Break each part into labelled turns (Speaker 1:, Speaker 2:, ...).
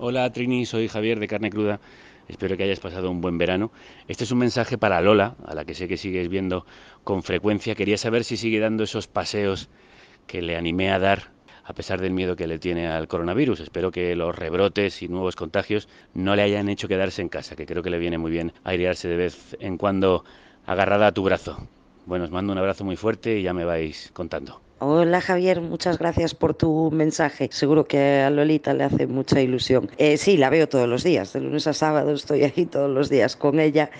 Speaker 1: Hola Trini, soy Javier de Carne Cruda. Espero que hayas pasado un buen verano. Este es un mensaje para Lola, a la que sé que sigues viendo con frecuencia. Quería saber si sigue dando esos paseos que le animé a dar a pesar del miedo que le tiene al coronavirus. Espero que los rebrotes y nuevos contagios no le hayan hecho quedarse en casa, que creo que le viene muy bien airearse de vez en cuando agarrada a tu brazo. Bueno, os mando un abrazo muy fuerte y ya me vais contando.
Speaker 2: Hola Javier, muchas gracias por tu mensaje. Seguro que a Lolita le hace mucha ilusión. Eh, sí, la veo todos los días, de lunes a sábado estoy ahí todos los días con ella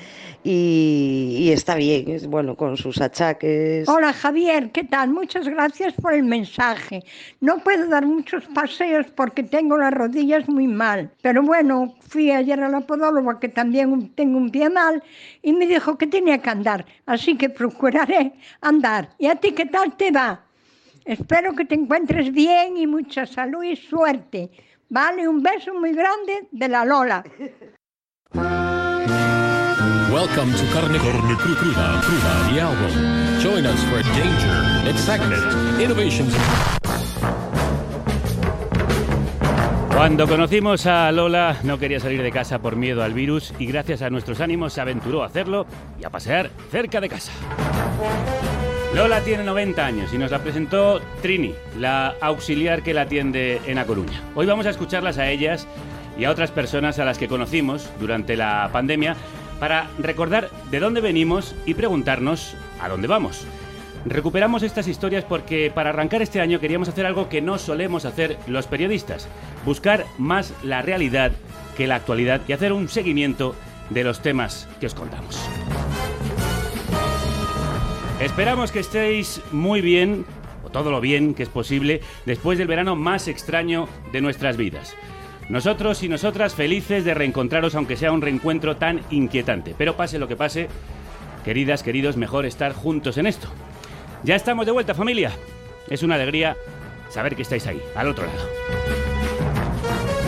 Speaker 2: y, y está bien, es bueno con sus achaques.
Speaker 3: Hola Javier, ¿qué tal? Muchas gracias por el mensaje. No puedo dar muchos paseos porque tengo las rodillas muy mal, pero bueno, fui ayer a la podóloga que también tengo un pie mal y me dijo que tenía que andar, así que procuraré andar. ¿Y a ti qué tal te va? Espero que te encuentres bien y mucha salud y suerte. Vale, un beso muy grande de la Lola.
Speaker 4: Welcome to Carne, Carne Cru- Cruda, Cruda, the album. Join us for danger, excitement, innovations.
Speaker 1: Cuando conocimos a Lola no quería salir de casa por miedo al virus y gracias a nuestros ánimos se aventuró a hacerlo y a pasear cerca de casa. Lola tiene 90 años y nos la presentó Trini, la auxiliar que la atiende en A Coruña. Hoy vamos a escucharlas a ellas y a otras personas a las que conocimos durante la pandemia para recordar de dónde venimos y preguntarnos a dónde vamos. Recuperamos estas historias porque para arrancar este año queríamos hacer algo que no solemos hacer los periodistas, buscar más la realidad que la actualidad y hacer un seguimiento de los temas que os contamos. Esperamos que estéis muy bien, o todo lo bien que es posible, después del verano más extraño de nuestras vidas. Nosotros y nosotras felices de reencontraros aunque sea un reencuentro tan inquietante. Pero pase lo que pase, queridas, queridos, mejor estar juntos en esto. Ya estamos de vuelta familia. Es una alegría saber que estáis ahí, al otro lado.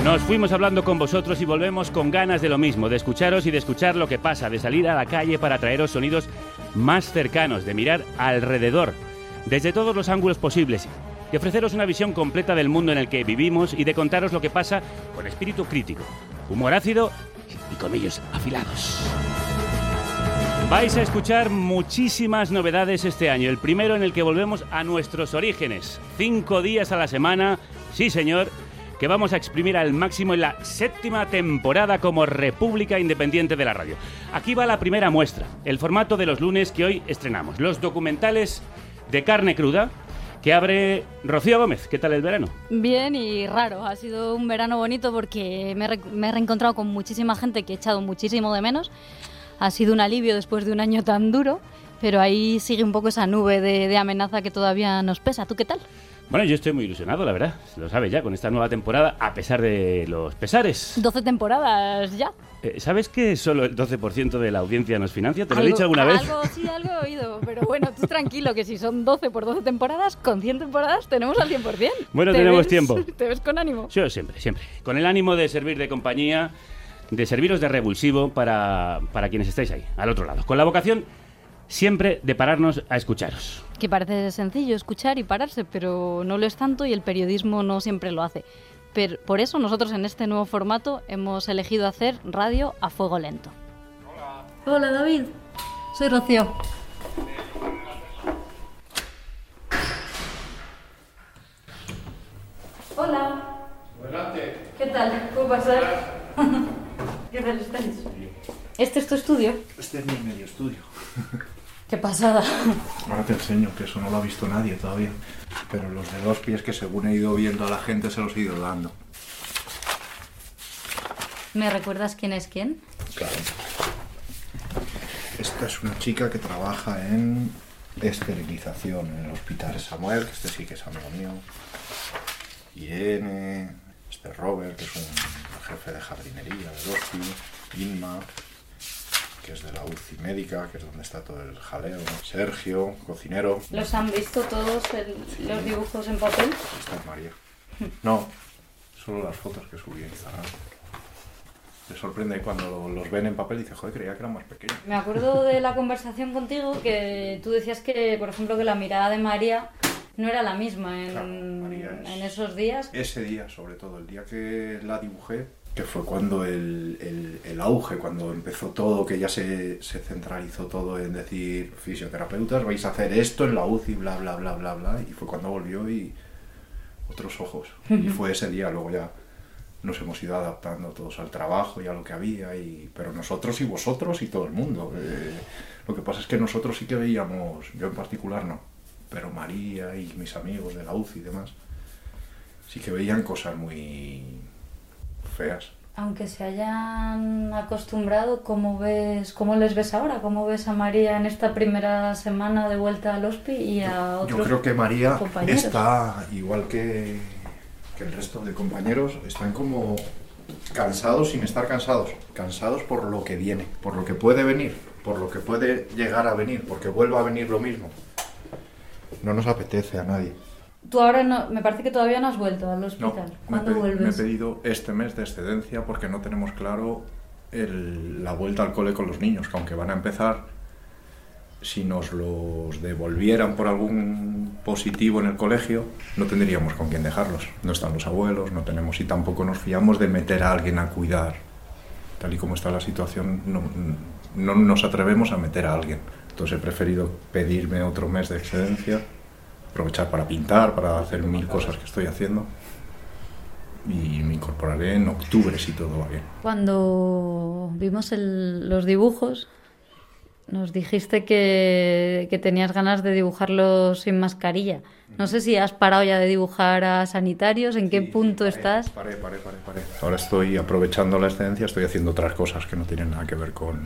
Speaker 1: Nos fuimos hablando con vosotros y volvemos con ganas de lo mismo, de escucharos y de escuchar lo que pasa, de salir a la calle para traeros sonidos más cercanos, de mirar alrededor, desde todos los ángulos posibles, de ofreceros una visión completa del mundo en el que vivimos y de contaros lo que pasa con espíritu crítico, humor ácido y colmillos afilados. Vais a escuchar muchísimas novedades este año. El primero en el que volvemos a nuestros orígenes. Cinco días a la semana, sí señor, que vamos a exprimir al máximo en la séptima temporada como República Independiente de la Radio. Aquí va la primera muestra, el formato de los lunes que hoy estrenamos. Los documentales de carne cruda que abre Rocío Gómez. ¿Qué tal el verano?
Speaker 5: Bien y raro. Ha sido un verano bonito porque me me he reencontrado con muchísima gente que he echado muchísimo de menos. Ha sido un alivio después de un año tan duro, pero ahí sigue un poco esa nube de amenaza que todavía nos pesa. ¿Tú qué tal?
Speaker 1: Bueno, yo estoy muy ilusionado, la verdad. Lo sabes ya, con esta nueva temporada, a pesar de los pesares.
Speaker 5: 12 temporadas ya.
Speaker 1: Eh, ¿Sabes que solo el 12% de la audiencia nos financia? ¿Te lo he dicho alguna vez?
Speaker 5: Algo, sí, algo he oído. Pero bueno, tú tranquilo, que si son 12 por 12 temporadas, con 100 temporadas tenemos al 100%.
Speaker 1: Bueno,
Speaker 5: ¿Te
Speaker 1: tenemos
Speaker 5: ves-
Speaker 1: tiempo.
Speaker 5: Te ves con ánimo.
Speaker 1: Yo siempre, siempre. Con el ánimo de servir de compañía, de serviros de revulsivo para, para quienes estáis ahí, al otro lado. Con la vocación siempre de pararnos a escucharos.
Speaker 5: Que parece sencillo escuchar y pararse, pero no lo es tanto y el periodismo no siempre lo hace. Pero por eso nosotros en este nuevo formato hemos elegido hacer radio a fuego lento. Hola. Hola David, soy Rocío. Hola. ¿Qué tal? ¿Cómo pasar? ¿Qué tal estáis? ¿Este es tu estudio?
Speaker 6: Este es mi medio estudio.
Speaker 5: Qué pasada.
Speaker 6: Ahora te enseño, que eso no lo ha visto nadie todavía. Pero los de dos pies que según he ido viendo a la gente se los he ido dando.
Speaker 5: ¿Me recuerdas quién es quién?
Speaker 6: Claro. Esta es una chica que trabaja en esterilización en el hospital Samuel, que este sí que es amigo mío. Irene, este Robert, que es un jefe de jardinería del hospital. Inma, que es de la UCI médica, que es donde está todo el jaleo. Sergio, cocinero.
Speaker 5: ¿Los han visto todos los dibujos en papel?
Speaker 6: Esta es María. No, solo las fotos que subí a Instagram. Te sorprende cuando los ven en papel y dices, joder, creía que eran más pequeños.
Speaker 5: Me acuerdo de la conversación contigo que tú decías que, por ejemplo, que la mirada de María no era la misma en,
Speaker 6: Claro, es-
Speaker 5: en esos días.
Speaker 6: Ese día, sobre todo, el día que la dibujé, que fue cuando el, el- el auge, cuando empezó todo, que ya se, se centralizó todo en decir fisioterapeutas, vais a hacer esto en la UCI, bla, bla, bla, bla, bla, y fue cuando volvió y otros ojos. Y fue ese día, luego ya nos hemos ido adaptando todos al trabajo y a lo que había, y, pero nosotros y vosotros y todo el mundo. eh, lo que pasa es que nosotros sí que veíamos, yo en particular no, pero María y mis amigos de la UCI y demás, sí que veían cosas muy feas.
Speaker 5: Aunque se hayan acostumbrado, ¿cómo, ves, ¿cómo les ves ahora? ¿Cómo ves a María en esta primera semana de vuelta al hospi y a otros
Speaker 6: Yo creo que María
Speaker 5: compañeros?
Speaker 6: está igual que, que el resto de compañeros, están como cansados sin estar cansados, cansados por lo que viene, por lo que puede venir, por lo que puede llegar a venir, porque vuelva a venir lo mismo. No nos apetece a nadie.
Speaker 5: Tú ahora no, me parece que todavía no has vuelto al
Speaker 6: No,
Speaker 5: hospital.
Speaker 6: me he,
Speaker 5: ¿Cuándo
Speaker 6: pedi- me he
Speaker 5: vuelves?
Speaker 6: pedido este mes de excedencia porque no tenemos claro el- la vuelta al cole con los niños, que aunque van a empezar, si nos los devolvieran por algún positivo en el colegio, no tendríamos con quién dejarlos. No están los abuelos, no tenemos y tampoco nos fiamos de meter a alguien a cuidar. Tal y como está la situación, no, no nos atrevemos a meter a alguien. Entonces he preferido pedirme otro mes de excedencia, aprovechar para pintar, para hacer mil cosas que estoy haciendo. Y me incorporaré en octubre si todo va bien.
Speaker 5: Cuando vimos el- los dibujos, nos dijiste que, que tenías ganas de dibujarlos sin mascarilla. No sé si has parado ya de dibujar a sanitarios, en qué punto estás.
Speaker 6: Paré, paré, paré, paré. Ahora estoy aprovechando la excedencia, estoy haciendo otras cosas que no tienen nada que ver con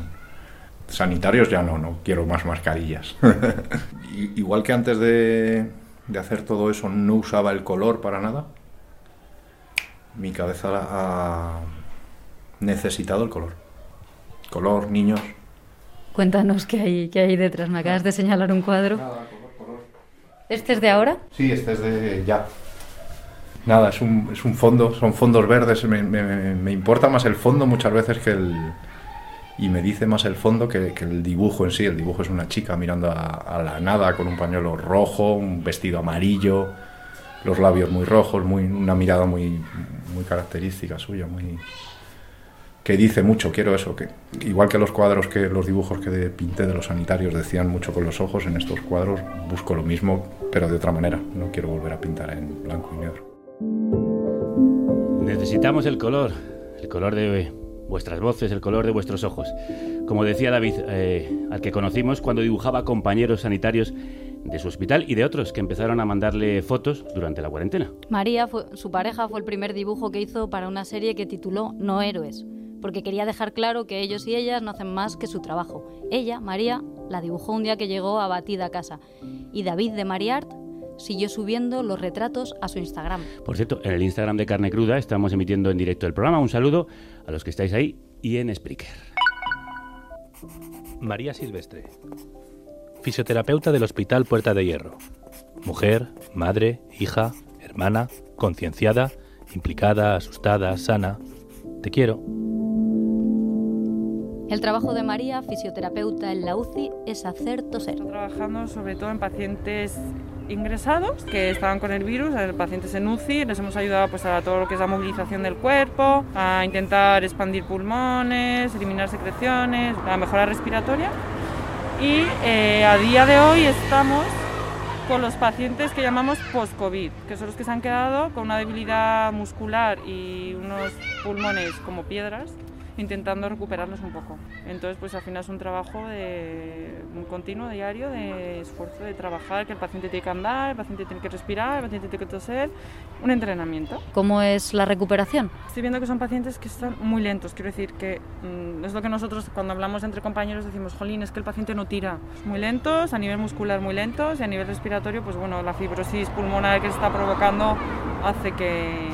Speaker 6: sanitarios. Ya no, no quiero más mascarillas. Igual que antes de, de hacer todo eso no usaba el color para nada, mi cabeza ha necesitado el color. Color, niños.
Speaker 5: Cuéntanos qué hay, qué hay detrás. Me acabas de señalar un cuadro. ¿Este es de ahora?
Speaker 6: Sí, este es de ya. Nada, es un, es un fondo, son fondos verdes. Me, me- me importa más el fondo muchas veces que el. Y me dice más el fondo que, que el dibujo en sí. El dibujo es una chica mirando a, la nada con un pañuelo rojo, un vestido amarillo, los labios muy rojos, muy, una mirada muy, muy característica suya, muy. que dice mucho, quiero eso, que igual que los cuadros que los dibujos que pinté de los sanitarios decían mucho con los ojos, en estos cuadros busco lo mismo, pero de otra manera. No quiero volver a pintar en blanco y negro.
Speaker 1: Necesitamos el color, el color de vuestras voces, el color de vuestros ojos. Como decía David, eh, al que conocimos cuando dibujaba compañeros sanitarios de su hospital y de otros que empezaron a mandarle fotos durante la cuarentena.
Speaker 5: María, su pareja, fue el primer dibujo que hizo para una serie que tituló No Héroes, porque quería dejar claro que ellos y ellas no hacen más que su trabajo. Ella, María, la dibujó un día que llegó abatida a casa. Y David de Mariart siguió subiendo los retratos a su Instagram.
Speaker 1: Por cierto, en el Instagram de Carne Cruda estamos emitiendo en directo el programa. Un saludo a los que estáis ahí y en Spreaker.
Speaker 7: María Silvestre, fisioterapeuta del Hospital Puerta de Hierro. Mujer, madre, hija, hermana, concienciada, implicada, asustada, sana. Te quiero.
Speaker 5: El trabajo de María, fisioterapeuta en la UCI, es hacer toser.
Speaker 8: Estoy trabajando sobre todo en pacientes ingresados que estaban con el virus, en pacientes en UCI, les hemos ayudado pues, a todo lo que es la movilización del cuerpo, a intentar expandir pulmones, eliminar secreciones, la mejora respiratoria. Y eh, a día de hoy estamos con los pacientes que llamamos post-COVID, que son los que se han quedado con una debilidad muscular y unos pulmones como piedras, intentando recuperarlos un poco. Entonces, pues al final es un trabajo de un continuo, diario, de esfuerzo de trabajar, que el paciente tiene que andar, el paciente tiene que respirar, el paciente tiene que toser, un entrenamiento.
Speaker 5: ¿Cómo es la recuperación?
Speaker 8: Estoy viendo que son pacientes que están muy lentos, quiero decir que mm, es lo que nosotros cuando hablamos entre compañeros decimos, jolín, es que el paciente no tira. Muy lentos, a nivel muscular muy lentos y a nivel respiratorio, pues bueno, la fibrosis pulmonar que se está provocando hace que,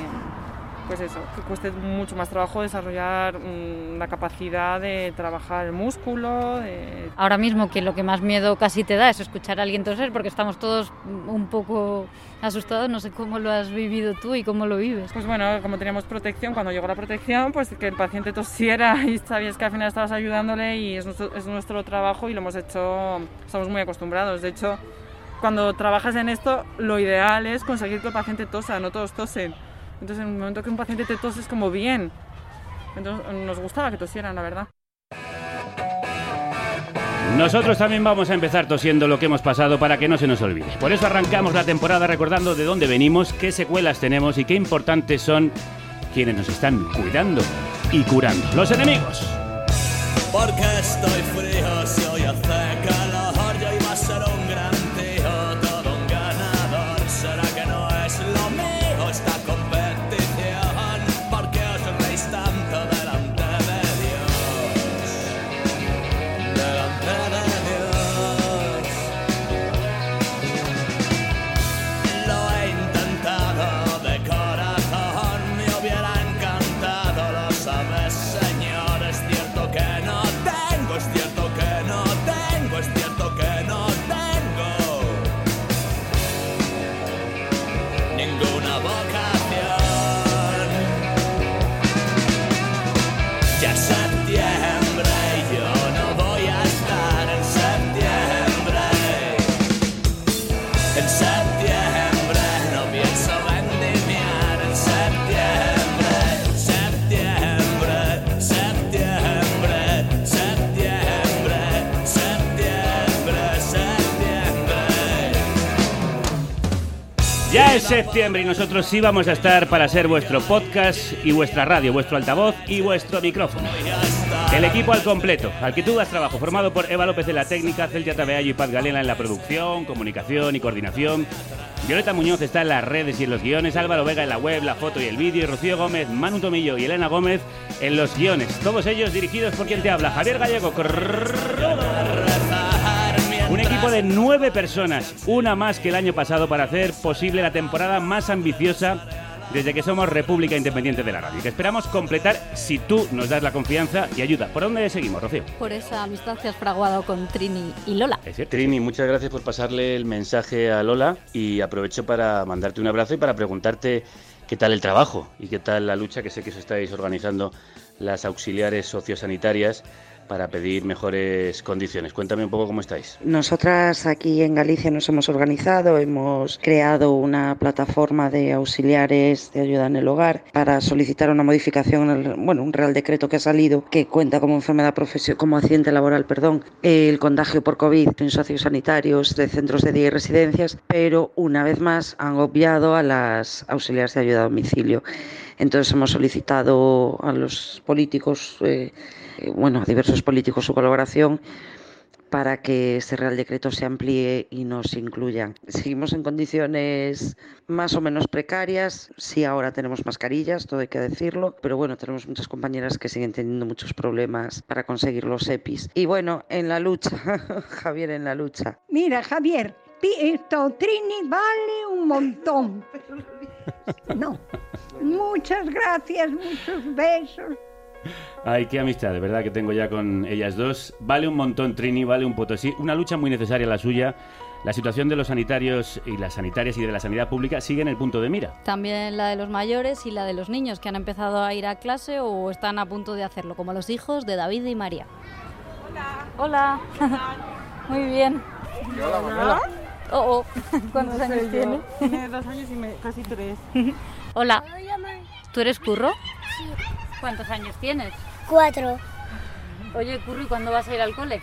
Speaker 8: pues eso, que cueste mucho más trabajo desarrollar mm, la capacidad de trabajar el músculo, de
Speaker 5: Ahora mismo que lo que más miedo casi te da es escuchar a alguien toser porque estamos todos un poco asustados. No sé cómo lo has vivido tú y cómo lo vives.
Speaker 8: Pues bueno, como teníamos protección, cuando llegó la protección, pues que el paciente tosiera y sabías que al final estabas ayudándole y es nuestro, es nuestro trabajo y lo hemos hecho, estamos muy acostumbrados. De hecho, cuando trabajas en esto, lo ideal es conseguir que el paciente tosa, no todos tosen. Entonces, en el momento que un paciente te tose es como bien, Entonces nos gustaba que tosieran, la verdad.
Speaker 1: Nosotros también vamos a empezar tosiendo lo que hemos pasado para que no se nos olvide. Por eso arrancamos la temporada recordando de dónde venimos, qué secuelas tenemos y qué importantes son quienes nos están cuidando y curando. Los enemigos.
Speaker 9: Porque estoy frío, si septiembre y
Speaker 1: nosotros sí vamos a estar para ser vuestro podcast y vuestra radio, vuestro altavoz y vuestro micrófono. El equipo al completo, al que tú das trabajo, formado por Eva López en la técnica, Celtia Tabeallo y Paz Galena en la producción, comunicación y coordinación. Violeta Muñoz está en las redes y en los guiones, Álvaro Vega en la web, la foto y el vídeo, y Rocío Gómez, Manu Tomillo y Elena Gómez en los guiones. Todos ellos dirigidos por quien te habla, Javier Gallego. Equipo de nueve personas, una más que el año pasado para hacer posible la temporada más ambiciosa desde que somos República Independiente de la Radio, que esperamos completar si tú nos das la confianza y ayuda. ¿Por dónde seguimos, Rocío?
Speaker 5: Por esa amistad que has fraguado con Trini y Lola.
Speaker 1: Es cierto.
Speaker 10: Trini, muchas gracias por pasarle el mensaje a Lola y aprovecho para mandarte un abrazo y para preguntarte qué tal el trabajo y qué tal la lucha que sé que os estáis organizando las auxiliares sociosanitarias para pedir mejores condiciones. Cuéntame un poco cómo estáis.
Speaker 2: Nosotras aquí en Galicia nos hemos organizado, hemos creado una plataforma de auxiliares de ayuda en el hogar para solicitar una modificación, bueno, un real decreto que ha salido que cuenta como enfermedad profesional, como accidente laboral, perdón, el contagio por COVID en sociosanitarios de centros de día y residencias, pero una vez más han obviado a las auxiliares de ayuda a domicilio. Entonces hemos solicitado a los políticos, eh, bueno, a diversos políticos su colaboración para que este Real Decreto se amplíe y nos incluyan. Seguimos en condiciones más o menos precarias, sí ahora tenemos mascarillas, todo hay que decirlo, pero bueno, tenemos muchas compañeras que siguen teniendo muchos problemas para conseguir los EPIs. Y bueno, en la lucha, Javier, en la lucha.
Speaker 3: Mira, Javier, esto Trini vale un montón. No. Muchas gracias, muchos besos.
Speaker 1: Ay, qué amistad, de verdad que tengo ya con ellas dos. Vale un montón Trini, vale un Potosí. Una lucha muy necesaria la suya. La situación de los sanitarios y las sanitarias y de la sanidad pública sigue en el punto de mira.
Speaker 5: También la de los mayores y la de los niños que han empezado a ir a clase o están a punto de hacerlo, como los hijos de David y María. Hola. Hola. Muy bien.
Speaker 8: Hola, Manuela.
Speaker 5: Oh, oh. ¿Cuántos años tiene?
Speaker 8: Tiene dos años y me- casi tres.
Speaker 5: Hola. ¿Tú eres Curro? Sí. ¿Cuántos años tienes?
Speaker 11: Cuatro.
Speaker 5: Oye, Curro, ¿y cuándo vas a ir al cole?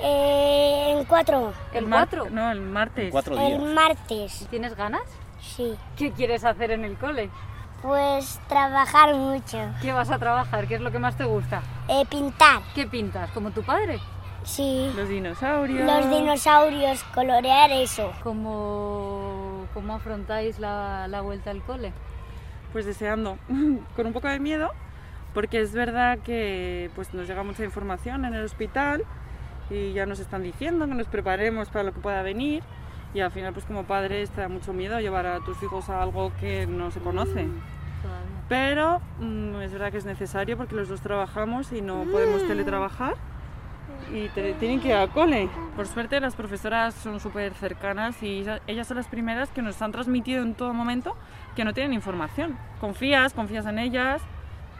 Speaker 11: Eh, en cuatro.
Speaker 5: ¿El 4?
Speaker 8: No, el martes.
Speaker 11: El martes.
Speaker 5: ¿Tienes ganas?
Speaker 11: Sí.
Speaker 5: ¿Qué quieres hacer en el cole?
Speaker 11: Pues trabajar mucho.
Speaker 5: ¿Qué vas a trabajar? ¿Qué es lo que más te gusta?
Speaker 11: Eh, pintar.
Speaker 5: ¿Qué pintas? ¿Como tu padre?
Speaker 11: Sí.
Speaker 8: Los dinosaurios.
Speaker 11: Los dinosaurios, colorear eso.
Speaker 5: ¿Cómo, cómo afrontáis la, la vuelta al cole?
Speaker 8: Pues deseando, con un poco de miedo, porque es verdad que pues, nos llega mucha información en el hospital y ya nos están diciendo que nos preparemos para lo que pueda venir y al final pues como padres te da mucho miedo llevar a tus hijos a algo que no se conoce. Pero mm, es verdad que es necesario porque los dos trabajamos y no podemos teletrabajar y te- tienen que ir al cole. Por suerte las profesoras son súper cercanas y ella- ellas son las primeras que nos han transmitido en todo momento que no tienen información. Confías, confías en ellas,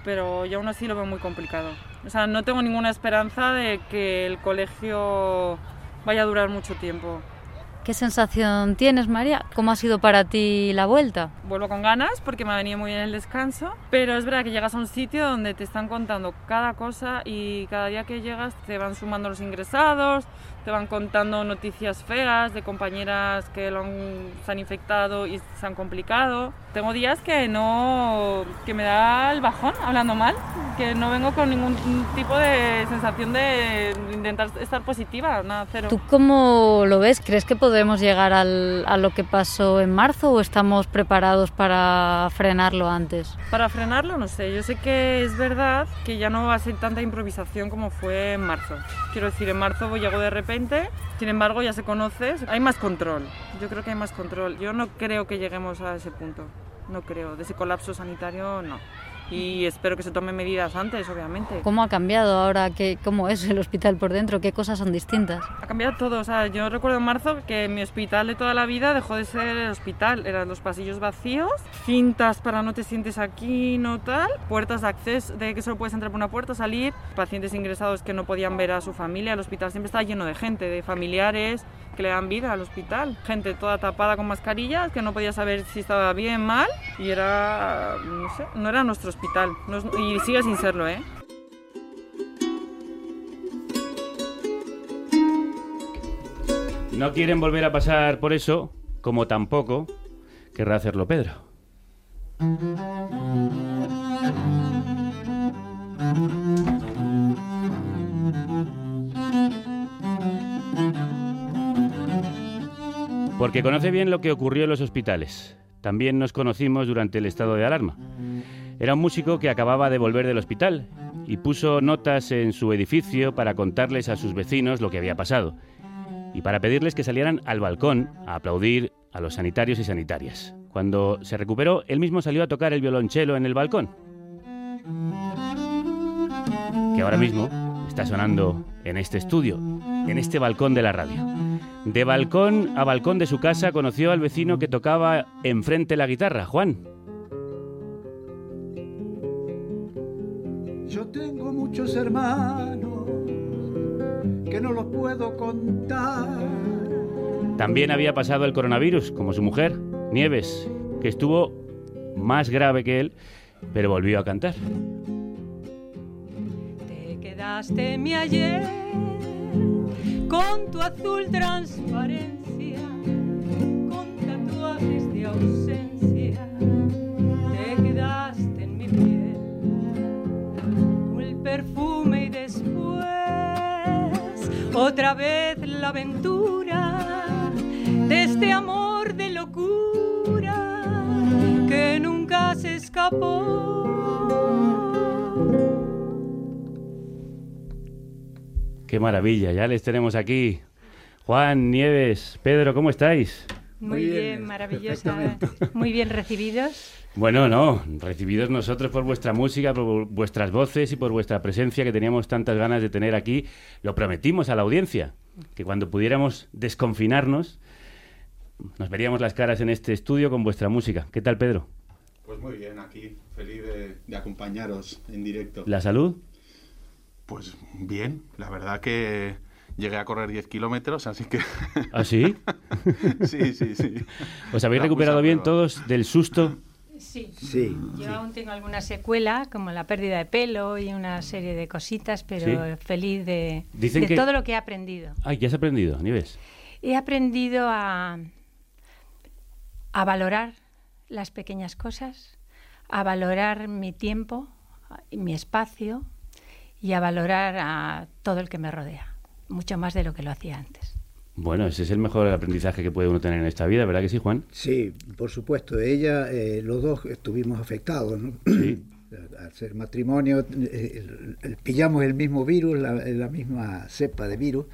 Speaker 8: pero yo aún así lo veo muy complicado. O sea, no tengo ninguna esperanza de que el colegio vaya a durar mucho tiempo.
Speaker 5: ¿Qué sensación tienes, María? ¿Cómo ha sido para ti la vuelta?
Speaker 8: Vuelvo con ganas porque me ha venido muy bien el descanso, pero es verdad que llegas a un sitio donde te están contando cada cosa y cada día que llegas te van sumando los ingresados, te van contando noticias feas de compañeras que lo han, se han infectado y se han complicado. Tengo días que no que me da el bajón hablando mal, que no vengo con ningún tipo de sensación de intentar estar positiva, nada cero.
Speaker 5: ¿Tú cómo lo ves? ¿Crees que podemos llegar al, a lo que pasó en marzo o estamos preparados para frenarlo antes?
Speaker 8: Para frenarlo no sé, yo sé que es verdad que ya no va a ser tanta improvisación como fue en marzo. Quiero decir, en marzo llegó de repente sin embargo ya se conoce, hay más control, yo creo que hay más control, yo no creo que lleguemos a ese punto, no creo, de ese colapso sanitario no y espero que se tomen medidas antes, obviamente.
Speaker 5: ¿Cómo ha cambiado ahora? ¿Qué, ¿Cómo es el hospital por dentro? ¿Qué cosas son distintas?
Speaker 8: Ha cambiado todo. O sea, yo recuerdo en marzo que mi hospital de toda la vida dejó de ser el hospital. Eran los pasillos vacíos, cintas para no te sientes aquí, no tal, puertas de acceso, de que solo puedes entrar por una puerta, salir, pacientes ingresados que no podían ver a su familia. El hospital siempre estaba lleno de gente, de familiares que le dan vida al hospital. Gente toda tapada con mascarillas, que no podía saber si estaba bien, mal, y era, no sé, no era nuestro hospital. y sigue sin serlo, ¿eh?
Speaker 1: No quieren volver a pasar por eso, como tampoco querrá hacerlo Pedro. Porque conoce bien lo que ocurrió en los hospitales. También nos conocimos durante el estado de alarma. Era un músico que acababa de volver del hospital y puso notas en su edificio para contarles a sus vecinos lo que había pasado y para pedirles que salieran al balcón a aplaudir a los sanitarios y sanitarias. Cuando se recuperó, él mismo salió a tocar el violonchelo en el balcón. Que ahora mismo está sonando en este estudio, en este balcón de la radio. De balcón a balcón de su casa conoció al vecino que tocaba enfrente la guitarra, Juan.
Speaker 12: Yo tengo muchos hermanos que no los puedo contar.
Speaker 1: También había pasado el coronavirus, como su mujer, Nieves, que estuvo más grave que él, pero volvió a cantar.
Speaker 13: Te quedaste mi ayer con tu azul transparencia, con tatuajes de ausencia, te quedaste en mi piel, el perfume y después otra vez la aventura de este amor de locura que nunca se escapó.
Speaker 1: Qué maravilla, ya les tenemos aquí. Juan, Nieves, Pedro, ¿cómo estáis?
Speaker 13: Muy, bien, maravillosa. Muy bien recibidos.
Speaker 1: Bueno, no, recibidos nosotros por vuestra música, por vuestras voces y por vuestra presencia que teníamos tantas ganas de tener aquí. Lo prometimos a la audiencia, que cuando pudiéramos desconfinarnos, nos veríamos las caras en este estudio con vuestra música. ¿Qué tal, Pedro?
Speaker 14: Pues muy bien, aquí, feliz de, de acompañaros en directo.
Speaker 1: ¿La salud?
Speaker 14: Pues bien, la verdad que llegué a correr 10 kilómetros, así que...
Speaker 1: ¿Ah, sí?
Speaker 14: sí, sí, sí.
Speaker 1: ¿Os habéis recuperado bien todos del susto?
Speaker 13: Sí.
Speaker 12: sí.
Speaker 13: Yo aún tengo alguna secuela, como la pérdida de pelo y una serie de cositas, pero feliz de, de todo lo que he aprendido.
Speaker 1: Ay, ¿qué has aprendido, Nieves?
Speaker 13: He aprendido a, a valorar las pequeñas cosas, a valorar mi tiempo, mi espacio y a valorar a todo el que me rodea, mucho más de lo que lo hacía antes.
Speaker 1: Bueno, ese es el mejor aprendizaje que puede uno tener en esta vida, ¿verdad que sí, Juan?
Speaker 12: Sí, por supuesto. Ella, eh, los dos estuvimos afectados, ¿no?
Speaker 1: Sí.
Speaker 12: Al ser matrimonio, eh, el, pillamos el mismo virus, la, la, misma cepa de virus,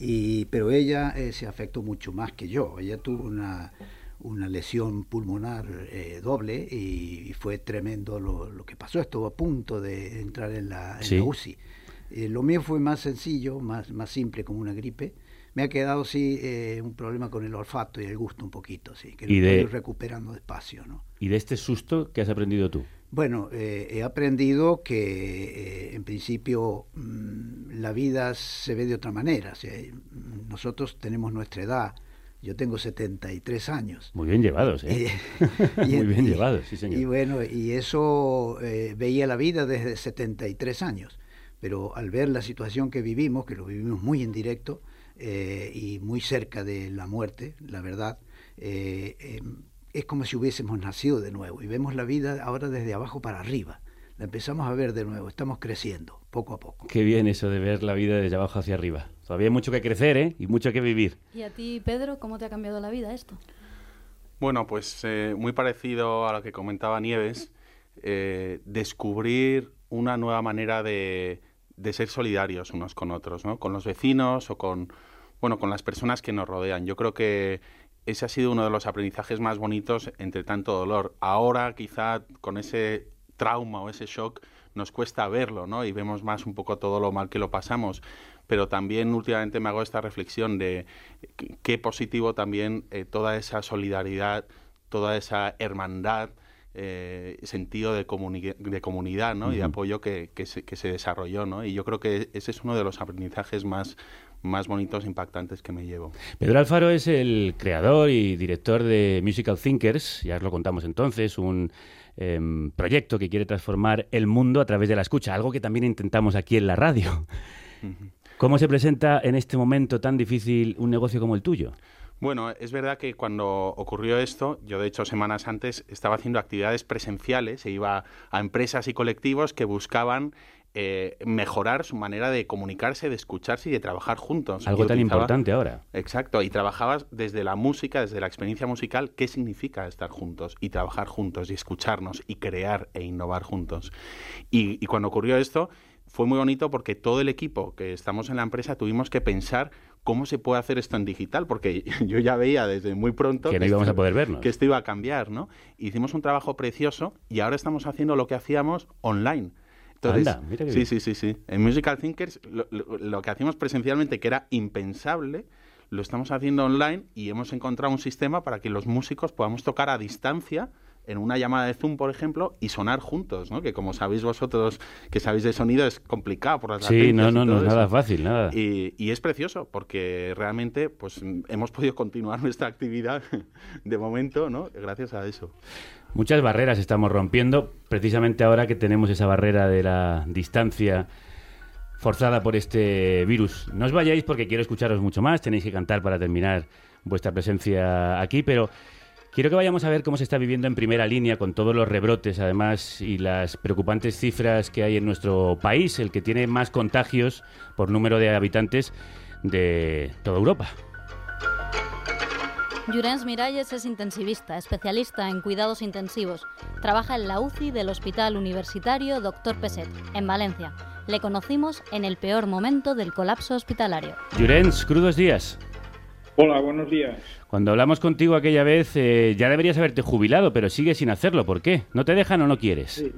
Speaker 12: y, pero ella eh, se afectó mucho más que yo. Ella tuvo una, una lesión pulmonar eh, doble y, y, fue tremendo lo, lo, que pasó. Estuvo a punto de entrar en la, en
Speaker 1: sí.
Speaker 12: la UCI. Eh, lo mío fue más sencillo, más, más simple, como una gripe. Me ha quedado, sí, eh, un problema con el olfato y el gusto un poquito, sí, que
Speaker 1: y
Speaker 12: lo
Speaker 1: de,
Speaker 12: estoy recuperando despacio, ¿no?
Speaker 1: ¿Y de este susto qué has aprendido tú?
Speaker 12: Bueno, eh, he aprendido que eh, en principio mmm, la vida se ve de otra manera. O sea, nosotros tenemos nuestra edad, Yo tengo 73 años.
Speaker 1: Muy bien llevados, ¿eh? Muy bien llevados, sí, señor.
Speaker 12: Y bueno, y eso eh, veía la vida desde 73 años. Pero al ver la situación que vivimos, que lo vivimos muy en directo eh, y muy cerca de la muerte, la verdad, eh, em, es como si hubiésemos nacido de nuevo y vemos la vida ahora desde abajo para arriba. La empezamos a ver de nuevo, estamos creciendo poco a poco.
Speaker 1: Qué bien eso de ver la vida desde abajo hacia arriba. Todavía hay mucho que crecer, ¿eh? Y mucho que vivir.
Speaker 5: ¿Y a ti, Pedro, cómo te ha cambiado la vida esto?
Speaker 14: Bueno, pues eh, muy parecido a lo que comentaba Nieves, eh, descubrir una nueva manera de, de, ser solidarios unos con otros, ¿no? Con los vecinos o con, bueno, con las personas que nos rodean. Yo creo que ese ha sido uno de los aprendizajes más bonitos entre tanto dolor. Ahora, quizá con ese trauma o ese shock, nos cuesta verlo, ¿no? Y vemos más un poco todo lo mal que lo pasamos. Pero también últimamente me hago esta reflexión de qué positivo también eh, toda esa solidaridad, toda esa hermandad, eh, sentido de, comuni de comunidad ¿no? Uh -huh. y de apoyo que, que, se, que se desarrolló. ¿no? Y yo creo que ese es uno de los aprendizajes más, más bonitos, impactantes que me llevo.
Speaker 1: Pedro Alfaro es el creador y director de Musical Thinkers, ya os lo contamos entonces, un eh, proyecto que quiere transformar el mundo a través de la escucha, algo que también intentamos aquí en la radio. Uh -huh. ¿Cómo se presenta en este momento tan difícil un negocio como el tuyo?
Speaker 14: Bueno, es verdad que cuando ocurrió esto, yo de hecho semanas antes estaba haciendo actividades presenciales e iba a empresas y colectivos que buscaban eh, mejorar su manera de comunicarse, de escucharse y de trabajar juntos.
Speaker 1: Algo tan importante ahora.
Speaker 14: Exacto, y trabajabas desde la música, desde la experiencia musical, qué significa estar juntos y trabajar juntos y escucharnos y crear e innovar juntos. Y, y cuando ocurrió esto, fue muy bonito porque todo el equipo que estamos en la empresa tuvimos que pensar cómo se puede hacer esto en digital, porque yo ya veía desde muy pronto
Speaker 1: que no íbamos
Speaker 14: esto,
Speaker 1: a poder vernos.
Speaker 14: que esto iba a cambiar, ¿no? Hicimos un trabajo precioso y ahora estamos haciendo lo que hacíamos online.
Speaker 1: Entonces, Anda, mira
Speaker 14: sí, sí, sí, sí. En Musical Thinkers lo, lo, lo que hacíamos presencialmente, que era impensable, lo estamos haciendo online y hemos encontrado un sistema para que los músicos podamos tocar a distancia en una llamada de Zoom, por ejemplo, y sonar juntos, ¿no? Que como sabéis vosotros que sabéis de sonido es complicado por las
Speaker 1: Sí, no, no, no, nada fácil, nada.
Speaker 14: Y, y, es precioso porque realmente pues hemos podido continuar nuestra actividad de momento, ¿no? Gracias a eso.
Speaker 1: Muchas barreras estamos rompiendo, precisamente ahora que tenemos esa barrera de la distancia forzada por este virus. No os vayáis porque quiero escucharos mucho más, tenéis que cantar para terminar vuestra presencia aquí, pero Quiero que vayamos a ver cómo se está viviendo en primera línea con todos los rebrotes, además, y las preocupantes cifras que hay en nuestro país, el que tiene más contagios por número de habitantes de toda Europa.
Speaker 5: Llorenç Miralles es intensivista, especialista en cuidados intensivos. Trabaja en la UCI del Hospital Universitario Dr. Peset, en Valencia. Le conocimos en el peor momento del colapso hospitalario.
Speaker 1: Llorenç, crudos días.
Speaker 15: Hola, buenos días.
Speaker 1: Cuando hablamos contigo aquella vez, eh, ya deberías haberte jubilado, pero sigues sin hacerlo. ¿Por qué? ¿No te dejan o no quieres?
Speaker 15: Sí.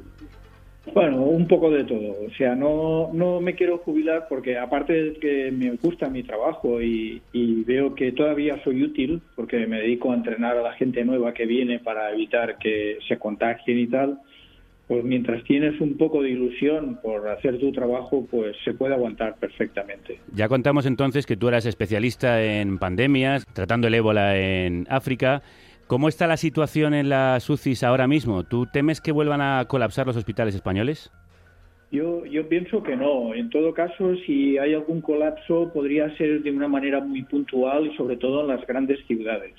Speaker 15: Bueno, un poco de todo. O sea, no, no me quiero jubilar porque aparte de que me gusta mi trabajo y, y, veo que todavía soy útil, porque me dedico a entrenar a la gente nueva que viene para evitar que se contagien y tal, pues mientras tienes un poco de ilusión por hacer tu trabajo, pues se puede aguantar perfectamente.
Speaker 1: Ya contamos entonces que tú eras especialista en pandemias, tratando el ébola en África. ¿Cómo está la situación en las UCIs ahora mismo? ¿Tú temes que vuelvan a colapsar los hospitales españoles?
Speaker 15: Yo, yo pienso que no. En todo caso, si hay algún colapso, podría ser de una manera muy puntual y sobre todo en las grandes ciudades.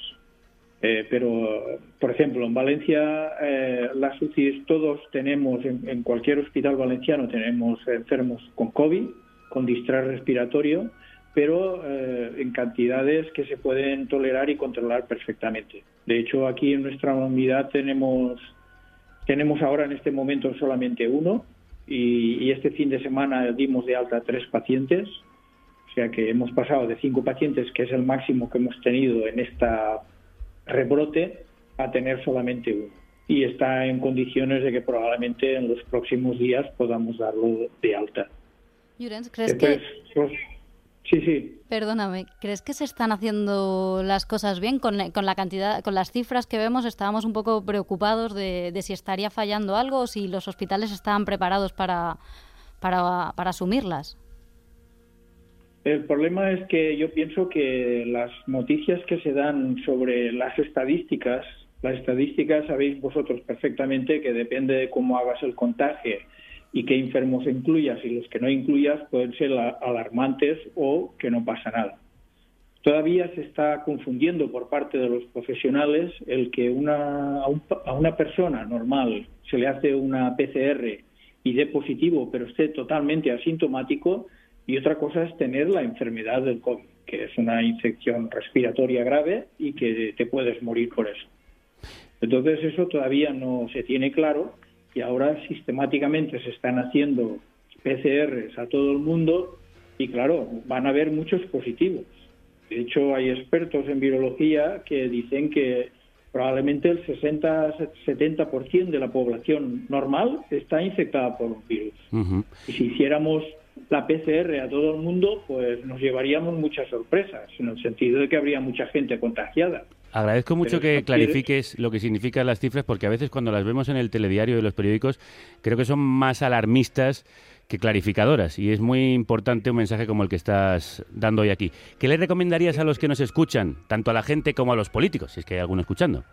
Speaker 15: Eh, pero, por ejemplo, en Valencia, eh, las UCIs todos tenemos, en, cualquier hospital valenciano tenemos enfermos con COVID, con distrés respiratorio, pero eh, en cantidades que se pueden tolerar y controlar perfectamente. De hecho, aquí en nuestra unidad tenemos, tenemos ahora en este momento solamente uno y, y este fin de semana dimos de alta tres pacientes. O sea que hemos pasado de cinco pacientes, que es el máximo que hemos tenido en esta rebrote a tener solamente uno. Y está en condiciones de que probablemente en los próximos días podamos darlo de alta.
Speaker 5: Llorenç, ¿crees Entonces, que...?
Speaker 15: Pues, sí, sí.
Speaker 5: Perdóname, ¿crees que se están haciendo las cosas bien con, con, la cantidad, con las cifras que vemos? Estábamos un poco preocupados de, de si estaría fallando algo o si los hospitales estaban preparados para, para, para asumirlas.
Speaker 15: El problema es que yo pienso que las noticias que se dan sobre las estadísticas, las estadísticas sabéis vosotros perfectamente que depende de cómo hagas el contagio y qué enfermos incluyas y los que no incluyas pueden ser la- alarmantes o que no pasa nada. Todavía se está confundiendo por parte de los profesionales el que una, a, un a una persona normal se le hace una PCR y dé positivo, pero esté totalmente asintomático, y otra cosa es tener la enfermedad del COVID, que es una infección respiratoria grave y que te puedes morir por eso. Entonces eso todavía no se tiene claro y ahora sistemáticamente se están haciendo PCRs a todo el mundo y claro, van a haber muchos positivos. De hecho, hay expertos en virología que dicen que probablemente el 60-70% de la población normal está infectada por un virus. Y si hiciéramos la PCR a todo el mundo, pues nos llevaríamos muchas sorpresas, en el sentido de que habría mucha gente contagiada.
Speaker 1: Agradezco mucho
Speaker 15: Pero
Speaker 1: que clarifiques lo que significan las cifras, porque a veces cuando las vemos en el telediario y los periódicos, creo que son más alarmistas que clarificadoras. Y es muy importante un mensaje como el que estás dando hoy aquí. ¿Qué le recomendarías a los que nos escuchan, tanto a la gente como a los políticos, si es que hay alguno escuchando?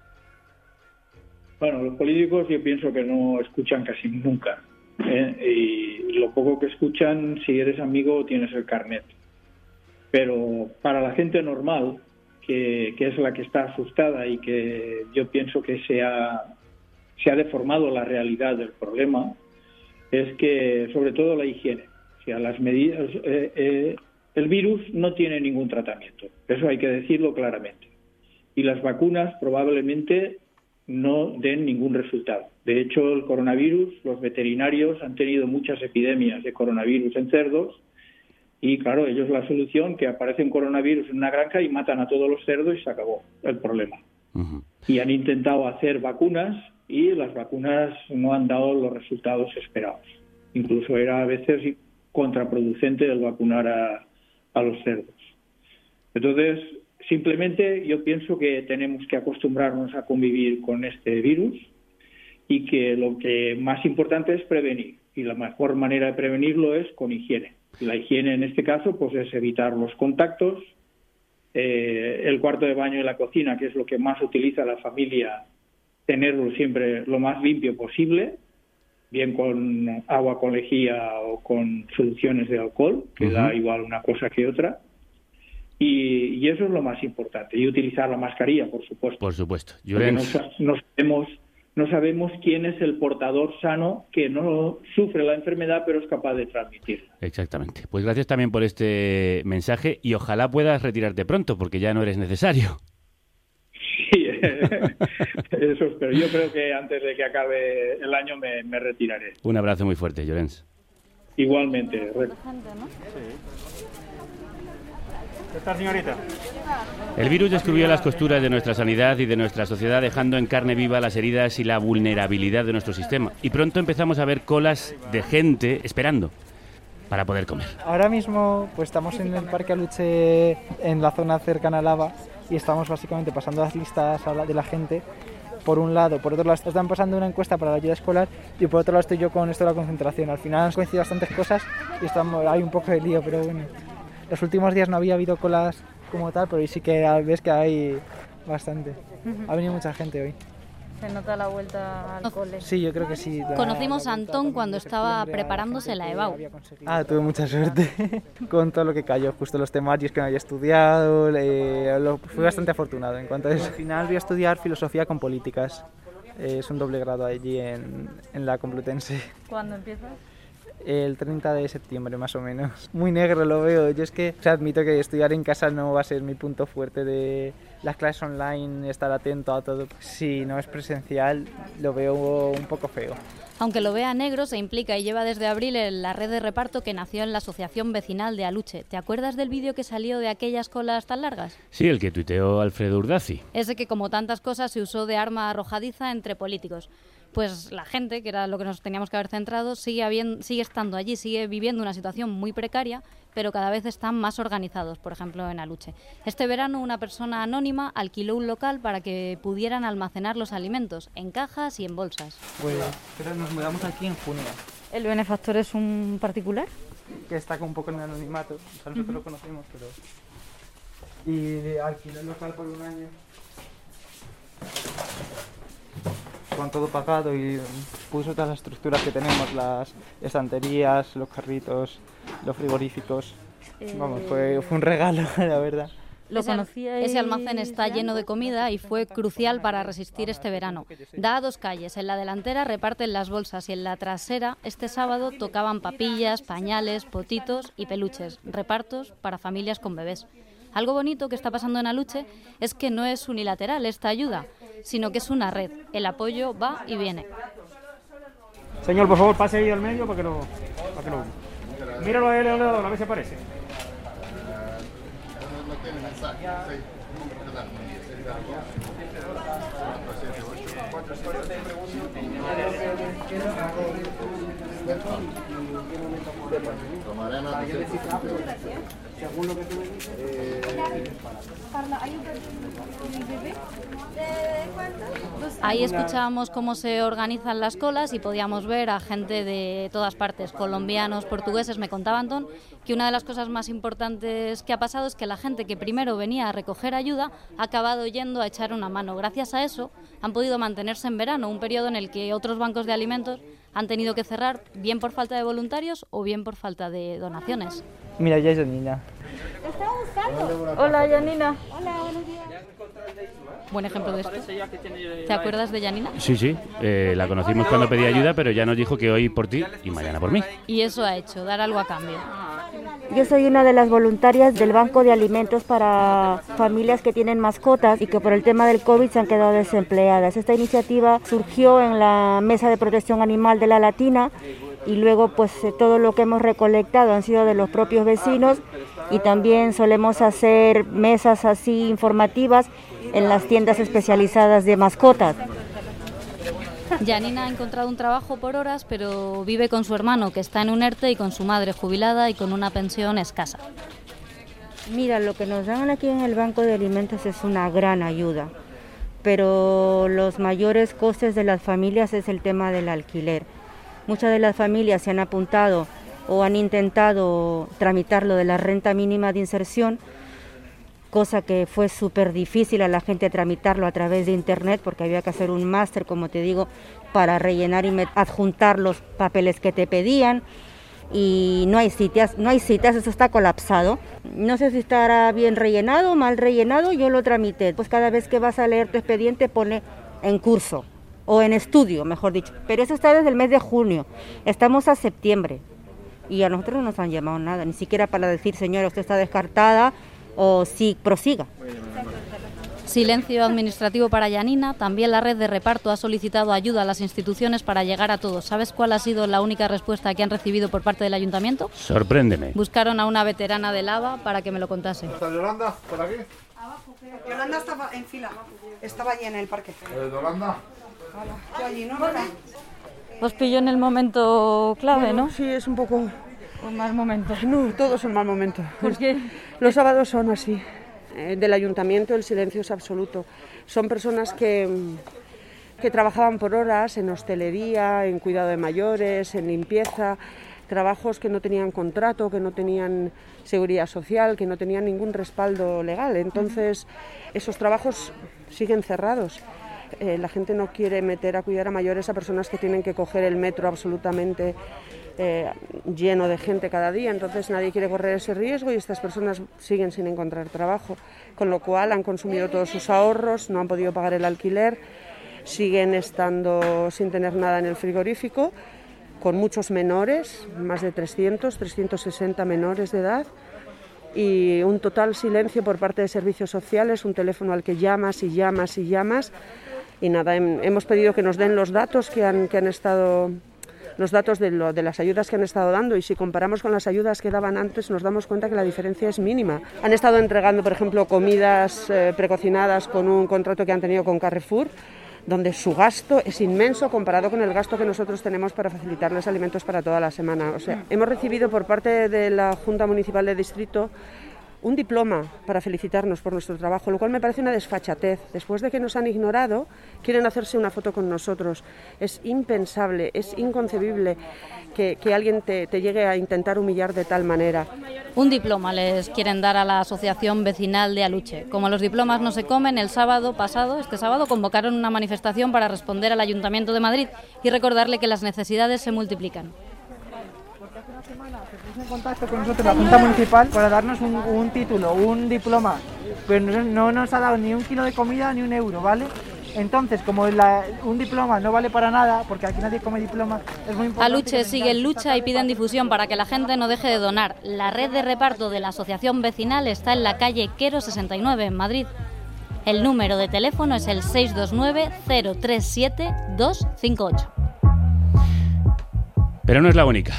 Speaker 15: Bueno, los políticos yo pienso que no escuchan casi nunca. ¿Eh? Y lo poco que escuchan, si eres amigo, tienes el carnet. Pero para la gente normal, que, que es la que está asustada y que yo pienso que se ha, se ha deformado la realidad del problema, es que sobre todo la higiene. O sea, las medidas, eh, eh, el virus no tiene ningún tratamiento. Eso hay que decirlo claramente. Y las vacunas probablemente no den ningún resultado. De hecho, el coronavirus, los veterinarios han tenido muchas epidemias de coronavirus en cerdos y, claro, ellos la solución que aparece un coronavirus en una granja y matan a todos los cerdos y se acabó el problema. Y han intentado hacer vacunas y las vacunas no han dado los resultados esperados. Incluso era a veces contraproducente el vacunar a, a los cerdos. Entonces, simplemente yo pienso que tenemos que acostumbrarnos a convivir con este virus y que lo que más importante es prevenir. Y la mejor manera de prevenirlo es con higiene. Y la higiene en este caso pues es evitar los contactos, eh, el cuarto de baño y la cocina, que es lo que más utiliza la familia, tenerlo siempre lo más limpio posible, bien con agua con lejía o con soluciones de alcohol, que da igual una cosa que otra. Y, y eso es lo más importante. Y utilizar la mascarilla, por supuesto.
Speaker 1: Por supuesto.
Speaker 15: No, no sabemos, no sabemos quién es el portador sano que no sufre la enfermedad pero es capaz de transmitirla.
Speaker 1: exactamente. Pues gracias también por este mensaje y ojalá puedas retirarte pronto, porque ya no eres necesario.
Speaker 15: Sí, eso espero. Yo creo que antes de que acabe el año me, me retiraré.
Speaker 1: Un abrazo muy fuerte, Llorens.
Speaker 15: Igualmente.
Speaker 16: ¿Está, señorita?
Speaker 1: El virus descubrió las costuras de nuestra sanidad y de nuestra sociedad, dejando en carne viva las heridas y la vulnerabilidad de nuestro sistema. Y pronto empezamos a ver colas de gente esperando para poder comer.
Speaker 17: Ahora mismo pues estamos en el Parque Aluche, en la zona cercana a Lava, y estamos básicamente pasando las listas de la gente. Por un lado, por otro lado están pasando una encuesta para la ayuda escolar y por otro lado estoy yo con esto de la concentración. Al final han coincidido bastantes cosas y estamos, hay un poco de lío, pero bueno. Los últimos días no había habido colas como tal, pero hoy sí que ves que hay bastante. Ha venido mucha gente hoy.
Speaker 5: Se nota la vuelta al cole.
Speaker 17: Sí, yo creo que sí. la-
Speaker 5: Conocimos a Antón cuando estaba preparándose la EBAU.
Speaker 17: Ah, tuve mucha suerte con todo lo que cayó, justo los temarios que no había estudiado, eh, lo- fui bastante afortunado en cuanto a eso. Al final voy a estudiar filosofía con políticas, Eh, es un doble grado allí en, en la Complutense.
Speaker 5: ¿Cuándo empiezas?
Speaker 17: El 30 de septiembre más o menos. Muy negro lo veo, yo es que o sea, admito que estudiar en casa no va a ser mi punto fuerte de las clases online, estar atento a todo. Si no es presencial, lo veo un poco feo.
Speaker 5: Aunque lo vea negro, se implica y lleva desde abril en la red de reparto que nació en la Asociación Vecinal de Aluche. ¿Te acuerdas del vídeo que salió de aquellas colas tan largas?
Speaker 1: Sí, el que tuiteó Alfredo Urdazi.
Speaker 5: Ese que, como tantas cosas, se usó de arma arrojadiza entre políticos. Pues la gente, que era lo que nos teníamos que haber centrado, sigue, habien- sigue estando allí, sigue viviendo una situación muy precaria, pero cada vez están más organizados, por ejemplo, en Aluche. Este verano, una persona anónima alquiló un local para que pudieran almacenar los alimentos en cajas y en bolsas.
Speaker 17: Pues pero nos mudamos aquí en junio.
Speaker 5: ¿El benefactor es un particular?
Speaker 17: que está un poco en el anonimato. O sea, nosotros lo conocemos, pero... Y alquilé el local por un año. Con todo pagado y puso todas las estructuras que tenemos, las estanterías, los carritos, los frigoríficos. Vamos, fue, fue un regalo, la verdad.
Speaker 5: Lo Ese almacén está lleno de comida y fue crucial para resistir este verano. Da a dos calles. En la delantera reparten las bolsas y en la trasera este sábado tocaban papillas, pañales, potitos y peluches. Repartos para familias con bebés. Algo bonito que está pasando en Aluche es que no es unilateral esta ayuda, sino que es una red. El apoyo va y viene.
Speaker 16: Señor, por favor, pase ahí al medio para que lo... Para que lo... Míralo ahí, a ver si aparece.
Speaker 17: Según lo que tú me dices.
Speaker 5: Ahí escuchábamos cómo se organizan las colas y podíamos ver a gente de todas partes, colombianos, portugueses. Me contaba Antón que una de las cosas más importantes que ha pasado es que la gente que primero venía a recoger ayuda ha acabado yendo a echar una mano. Gracias a eso han podido mantenerse en verano, un periodo en el que otros bancos de alimentos han tenido que cerrar bien por falta de voluntarios o bien por falta de donaciones.
Speaker 17: Mira, ya es Janina.
Speaker 5: Hola, Janina.
Speaker 11: Hola, buenos días.
Speaker 5: Buen ejemplo de esto. ¿Te acuerdas de Janina?
Speaker 1: Sí, sí, eh, la conocimos cuando pedí ayuda, pero ya nos dijo que hoy por ti y mañana por mí.
Speaker 5: Y eso ha hecho, dar algo a cambio.
Speaker 18: Yo soy una de las voluntarias del Banco de Alimentos para familias que tienen mascotas y que por el tema del COVID se han quedado desempleadas. Esta iniciativa surgió en la Mesa de Protección Animal de la Latina y luego pues eh, todo lo que hemos recolectado han sido de los propios vecinos y también solemos hacer mesas así informativas en las tiendas especializadas de mascotas.
Speaker 5: Janina ha encontrado un trabajo por horas, pero vive con su hermano que está en un ERTE y con su madre jubilada y con una pensión escasa.
Speaker 18: Mira, lo que nos dan aquí en el Banco de Alimentos es una gran ayuda, pero los mayores costes de las familias es el tema del alquiler. Muchas de las familias se han apuntado o han intentado tramitar lo de la renta mínima de inserción, cosa que fue súper difícil a la gente tramitarlo a través de internet porque había que hacer un máster, como te digo, para rellenar y adjuntar los papeles que te pedían y no hay citas, no hay citas, eso está colapsado. No sé si estará bien rellenado mal rellenado, yo lo tramité. Pues cada vez que vas a leer tu expediente pone en curso o en estudio, mejor dicho. Pero eso está desde el mes de junio. Estamos a septiembre y a nosotros no nos han llamado nada, ni siquiera para decir, señora, usted está descartada o sí, prosiga.
Speaker 5: Silencio administrativo para Yanina. También la red de reparto ha solicitado ayuda a las instituciones para llegar a todos. ¿Sabes cuál ha sido la única respuesta que han recibido por parte del ayuntamiento?
Speaker 1: Sorpréndeme.
Speaker 5: Buscaron a una veterana de lava para que me lo contase.
Speaker 19: ¿Está Yolanda por aquí?
Speaker 20: Yolanda estaba en fila, estaba allí en el parque.
Speaker 19: ¿Eh, ¿Yolanda?
Speaker 20: Yo allí, ¿no?
Speaker 5: Os pilló en el momento clave,
Speaker 20: Bueno,
Speaker 5: ¿no?
Speaker 20: Sí, es un poco...
Speaker 5: Un mal momento.
Speaker 20: No, todos son mal momento.
Speaker 5: ¿Por qué?
Speaker 20: Los sábados son así. Eh, del ayuntamiento el silencio es absoluto. Son personas que, que trabajaban por horas en hostelería, en cuidado de mayores, en limpieza, trabajos que no tenían contrato, que no tenían seguridad social, que no tenían ningún respaldo legal. Entonces, esos trabajos siguen cerrados. Eh, la gente no quiere meter a cuidar a mayores a personas que tienen que coger el metro absolutamente eh, lleno de gente cada día, entonces nadie quiere correr ese riesgo y estas personas siguen sin encontrar trabajo, con lo cual han consumido todos sus ahorros, no han podido pagar el alquiler, siguen estando sin tener nada en el frigorífico, con muchos menores, más de 300, 360 menores de edad y un total silencio por parte de servicios sociales, un teléfono al que llamas y llamas y llamas y nada, hem- hemos pedido que nos den los datos que han, que han estado los datos de, las ayudas que han estado dando y si comparamos con las ayudas que daban antes nos damos cuenta que la diferencia es mínima. Han estado entregando, por ejemplo, comidas eh, precocinadas con un contrato que han tenido con Carrefour donde su gasto es inmenso comparado con el gasto que nosotros tenemos para facilitarles alimentos para toda la semana. O sea, hemos recibido por parte de la Junta Municipal de Distrito un diploma para felicitarnos por nuestro trabajo, lo cual me parece una desfachatez. Después de que nos han ignorado, quieren hacerse una foto con nosotros. Es impensable, es inconcebible que, alguien te, te llegue a intentar humillar de tal manera.
Speaker 5: Un diploma les quieren dar a la Asociación Vecinal de Aluche. Como los diplomas no se comen, el sábado pasado, este sábado, convocaron una manifestación para responder al Ayuntamiento de Madrid y recordarle que las necesidades se multiplican.
Speaker 17: Contacto con nosotros la Junta Municipal para darnos un, un título, un diploma, pero no, no nos ha dado ni un kilo de comida ni un euro, ¿vale? Entonces, como la- un diploma no vale para nada, porque aquí nadie come diploma, es muy importante...
Speaker 5: Aluche sigue en lucha y piden difusión para que la gente no deje de donar. La red de reparto de la Asociación Vecinal está en la calle Quero 69 en Madrid. El número de teléfono es el 629-037-258.
Speaker 1: Pero no es la única.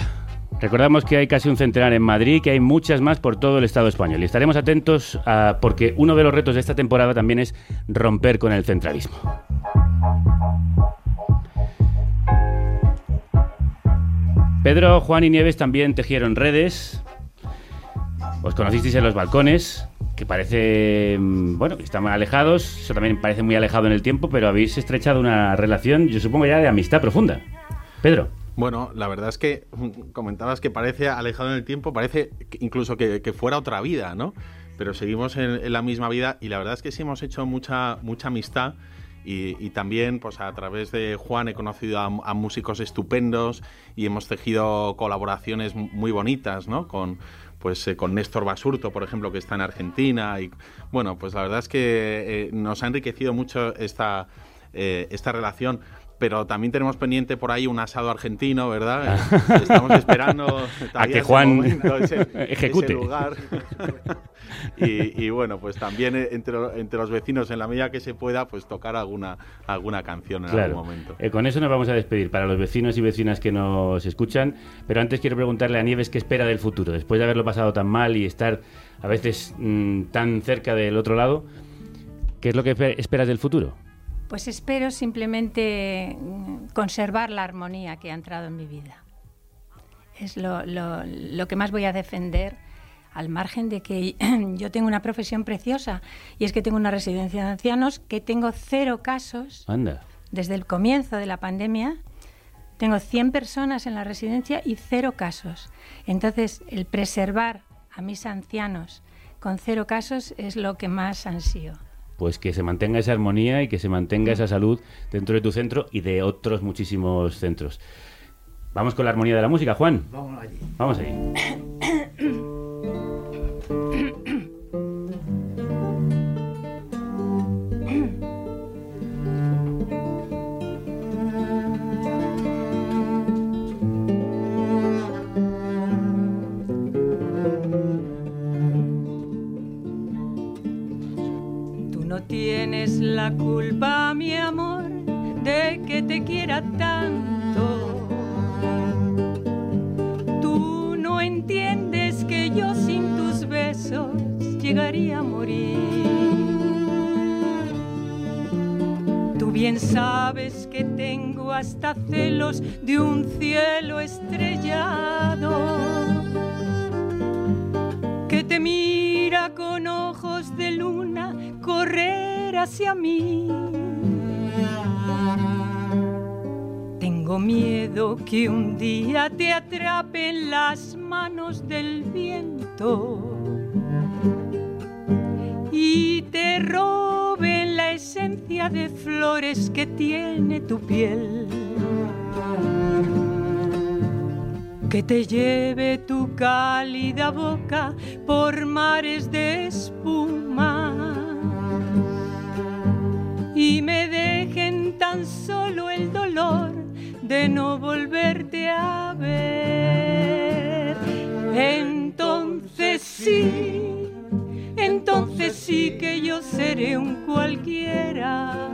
Speaker 1: Recordamos que hay casi un centenar en Madrid que hay muchas más por todo el Estado español. Y estaremos atentos porque uno de los retos de esta temporada también es romper con el centralismo. Pedro, Juan y Nieves también tejieron redes. Os conocisteis en los balcones, que parece, mm, bueno, que están alejados. Eso también parece muy alejado en el tiempo, pero habéis estrechado una relación, yo supongo ya de amistad profunda. Pedro.
Speaker 14: Bueno, la verdad es que mm, comentabas que parece alejado en el tiempo, parece incluso que, fuera otra vida, ¿no? Pero seguimos en, la misma vida y la verdad es que sí hemos hecho mucha, mucha amistad y, también pues a través de Juan he conocido a, músicos estupendos y hemos tejido colaboraciones mu- muy bonitas, ¿no? Con, pues eh, con Néstor Basurto, por ejemplo, que está en Argentina. Y bueno, pues la verdad es que eh, nos ha enriquecido mucho esta, eh, esta relación. Pero también tenemos pendiente por ahí un asado argentino, ¿verdad? Estamos esperando
Speaker 1: A que
Speaker 14: ese
Speaker 1: Juan
Speaker 14: momento, ese-
Speaker 1: ejecute.
Speaker 14: ese lugar. y, y bueno, pues también entre, entre los vecinos, en la medida que se pueda, pues tocar alguna, alguna canción en
Speaker 1: Claro.
Speaker 14: algún momento.
Speaker 1: Eh, con eso nos vamos a despedir para los vecinos y vecinas que nos escuchan. Pero antes quiero preguntarle a Nieves qué espera del futuro. Después de haberlo pasado tan mal y estar a veces mm, tan cerca del otro lado, ¿qué es lo que espe- esperas del futuro?
Speaker 13: Pues espero simplemente mm, conservar la armonía que ha entrado en mi vida. Es lo, lo- lo que más voy a defender, al margen de que yo tengo una profesión preciosa y es que tengo una residencia de ancianos que tengo cero casos
Speaker 1: Anda.
Speaker 13: desde el comienzo de la pandemia. Tengo 100 personas en la residencia y cero casos. Entonces, el preservar a mis ancianos con cero casos es lo que más ansío.
Speaker 1: Pues que se mantenga esa armonía y que se mantenga esa salud dentro de tu centro y de otros muchísimos centros. Vamos con la armonía de la música, Juan.
Speaker 12: Vamos allí.
Speaker 1: Vamos ahí.
Speaker 13: tienes la culpa, mi amor, de que te quiera tanto. Tú no entiendes que yo sin tus besos llegaría a morir. Tú bien sabes que tengo hasta celos de un cielo estrellado te mira con ojos de luna correr hacia mí. Tengo miedo que un día te atrapen las manos del viento y te roben la esencia de flores que tiene tu piel que te lleve tu cálida boca por mares de espuma y me dejen tan solo el dolor de no volverte a ver. Entonces sí, entonces sí que yo seré un cualquiera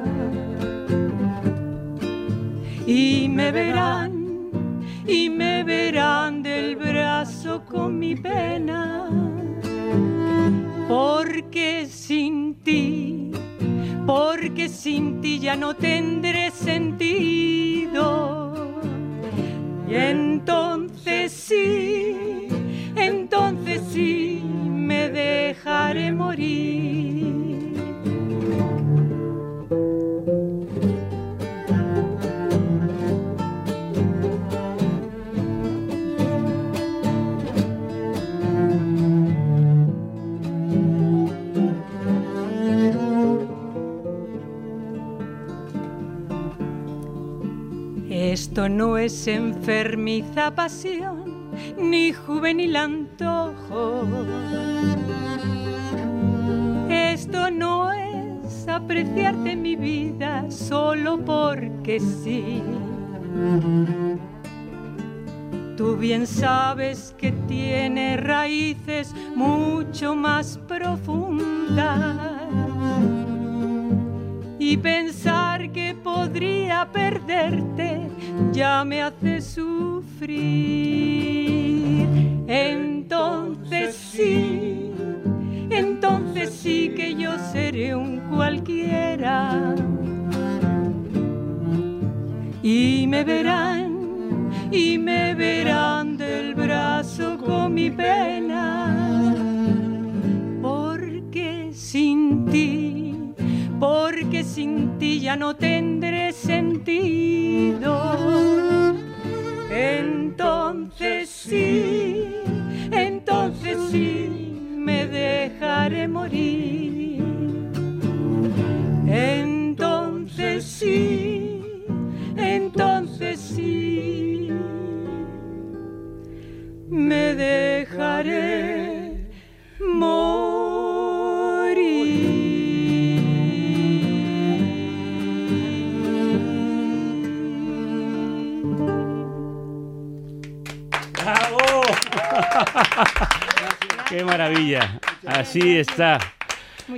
Speaker 13: y me verán y me verán del brazo con mi pena, porque sin ti, porque sin ti ya no tendré sentido. Y entonces sí, entonces sí me deja surgir. Esto no es enfermiza pasión ni juvenil antojo. Esto no es apreciarte mi vida solo porque sí. Tú bien sabes que tiene raíces mucho más profundas y pensar que podría perderte ya me hace sufrir. Entonces sí, entonces sí que yo seré un cualquiera. Y me verán, y me verán del brazo con mi pena. Porque sin ti porque sin ti ya no tendré sentido. Entonces sí, entonces sí, me dejaré morir. Entonces sí, entonces sí, me dejaré morir.
Speaker 21: ¡Qué maravilla! Así está.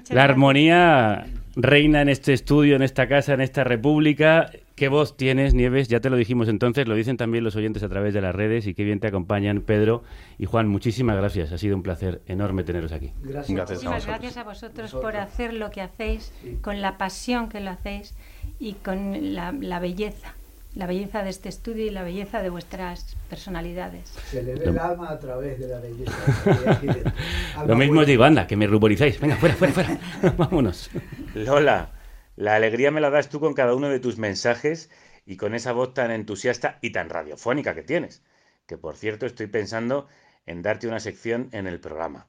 Speaker 21: La armonía reina en este estudio, en esta casa, en esta república. ¿Qué voz tienes, Nieves? Ya te lo dijimos entonces, lo dicen también los oyentes a través de las redes y qué bien te acompañan Pedro y Juan. Muchísimas gracias, ha sido un placer enorme teneros aquí.
Speaker 13: Muchísimas gracias a vosotros por hacer lo que hacéis, con la pasión que lo hacéis y con la, la belleza, la belleza de este estudio y la belleza de vuestras personalidades.
Speaker 12: Se le ve el alma a través de la belleza.
Speaker 21: Lo mismo digo, anda, que me ruborizáis. Venga, fuera, fuera, fuera. Vámonos.
Speaker 1: Lola, la alegría me la das tú con cada uno de tus mensajes y con esa voz tan entusiasta y tan radiofónica que tienes. Que por cierto estoy pensando en darte una sección en el programa.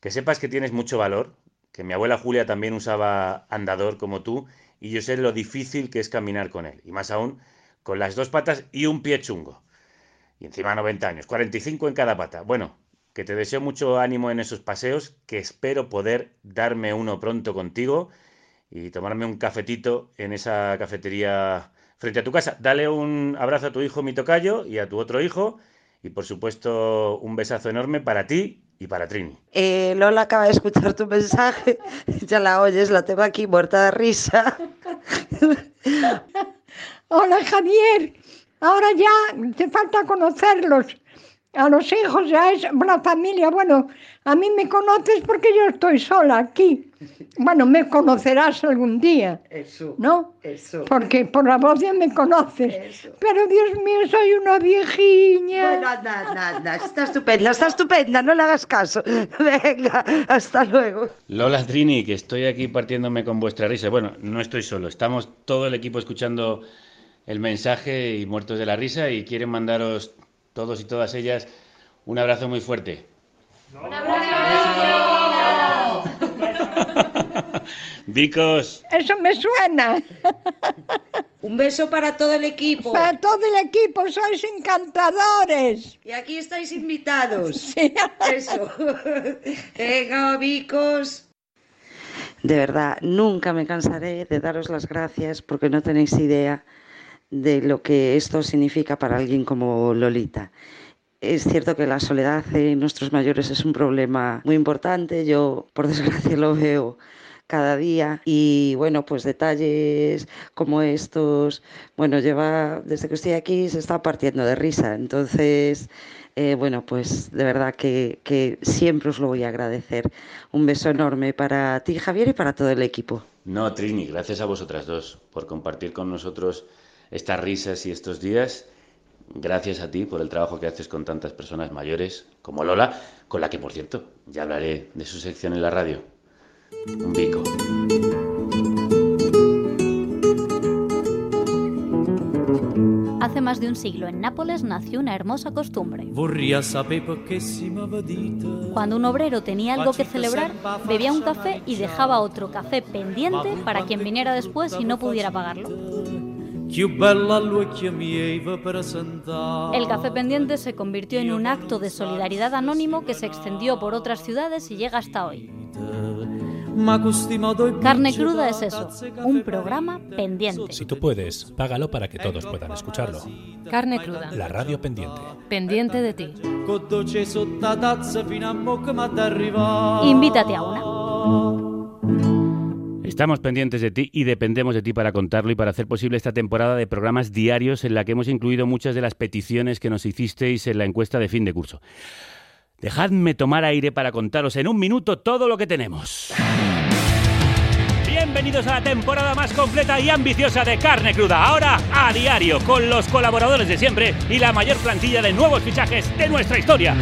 Speaker 1: Que sepas que tienes mucho valor, que mi abuela Julia también usaba andador como tú y yo sé lo difícil que es caminar con él. Y más aún con las dos patas y un pie chungo. Y encima 90 años, 45 en cada pata. Bueno, que te deseo mucho ánimo en esos paseos, que espero poder darme uno pronto contigo y tomarme un cafetito en esa cafetería frente a tu casa. Dale un abrazo a tu hijo, mi tocayo, y a tu otro hijo. Y por supuesto, un besazo enorme para ti y para Trini.
Speaker 2: Eh, Lola acaba de escuchar tu mensaje, ya la oyes, la tengo aquí muerta de risa.
Speaker 3: Hola Javier, ahora ya te falta conocerlos. A los hijos ya es una familia. Bueno, a mí me conoces porque yo estoy sola aquí. Bueno, me conocerás algún día.
Speaker 2: Eso.
Speaker 3: ¿No?
Speaker 2: Eso.
Speaker 3: Porque por la voz ya me conoces. Pero Dios mío, soy una viejiña.
Speaker 2: Bueno, anda, anda. Está estupenda, está estupenda, no le hagas caso. Venga, hasta luego.
Speaker 1: Lola Trini, que estoy aquí partiéndome con vuestra risa. Bueno, no estoy solo, estamos todo el equipo escuchando el mensaje y muertos de la risa y quieren mandaros todos y todas ellas un abrazo muy fuerte. Vicos,
Speaker 3: Eso me suena.
Speaker 2: Un beso para todo el equipo.
Speaker 3: Para todo el equipo, sois encantadores.
Speaker 2: Y aquí estáis invitados.
Speaker 3: Sí.
Speaker 2: Eso. Venga, vicos. De verdad, nunca me cansaré de daros las gracias porque no tenéis idea de lo que esto significa para alguien como Lolita. Es cierto que la soledad en nuestros mayores es un problema muy importante. Yo, por desgracia, lo veo cada día y bueno, pues detalles como estos, bueno, lleva, desde que estoy aquí se está partiendo de risa, entonces, eh, bueno, pues de verdad que, que siempre os lo voy a agradecer. Un beso enorme para ti, Javier, y para todo el equipo.
Speaker 1: no Trini, gracias a vosotras dos por compartir con nosotros estas risas y estos días. Gracias a ti por el trabajo que haces con tantas personas mayores como Lola, con la que, por cierto, ya hablaré de su sección en la radio.
Speaker 10: un bico.
Speaker 5: Hace más de un siglo en Nápoles nació una hermosa costumbre. Cuando un obrero tenía algo que celebrar, bebía un café y dejaba otro café pendiente para quien viniera después y no pudiera pagarlo. El café pendiente se convirtió en un acto de solidaridad anónimo que se extendió por otras ciudades y llega hasta hoy. Carne cruda es eso, un programa pendiente.
Speaker 7: Si tú puedes, págalo para que todos puedan escucharlo.
Speaker 13: Carne cruda.
Speaker 7: La radio pendiente.
Speaker 13: Pendiente de ti.
Speaker 5: Invítate a una.
Speaker 1: Estamos pendientes de ti y dependemos de ti para contarlo y para hacer posible esta temporada de programas diarios en la que hemos incluido muchas de las peticiones que nos hicisteis en la encuesta de fin de curso. Dejadme tomar aire para contaros en un minuto todo lo que tenemos. Bienvenidos a la temporada más completa y ambiciosa de Carne Cruda. Ahora a diario, con los colaboradores de siempre y la mayor plantilla de nuevos fichajes de nuestra historia.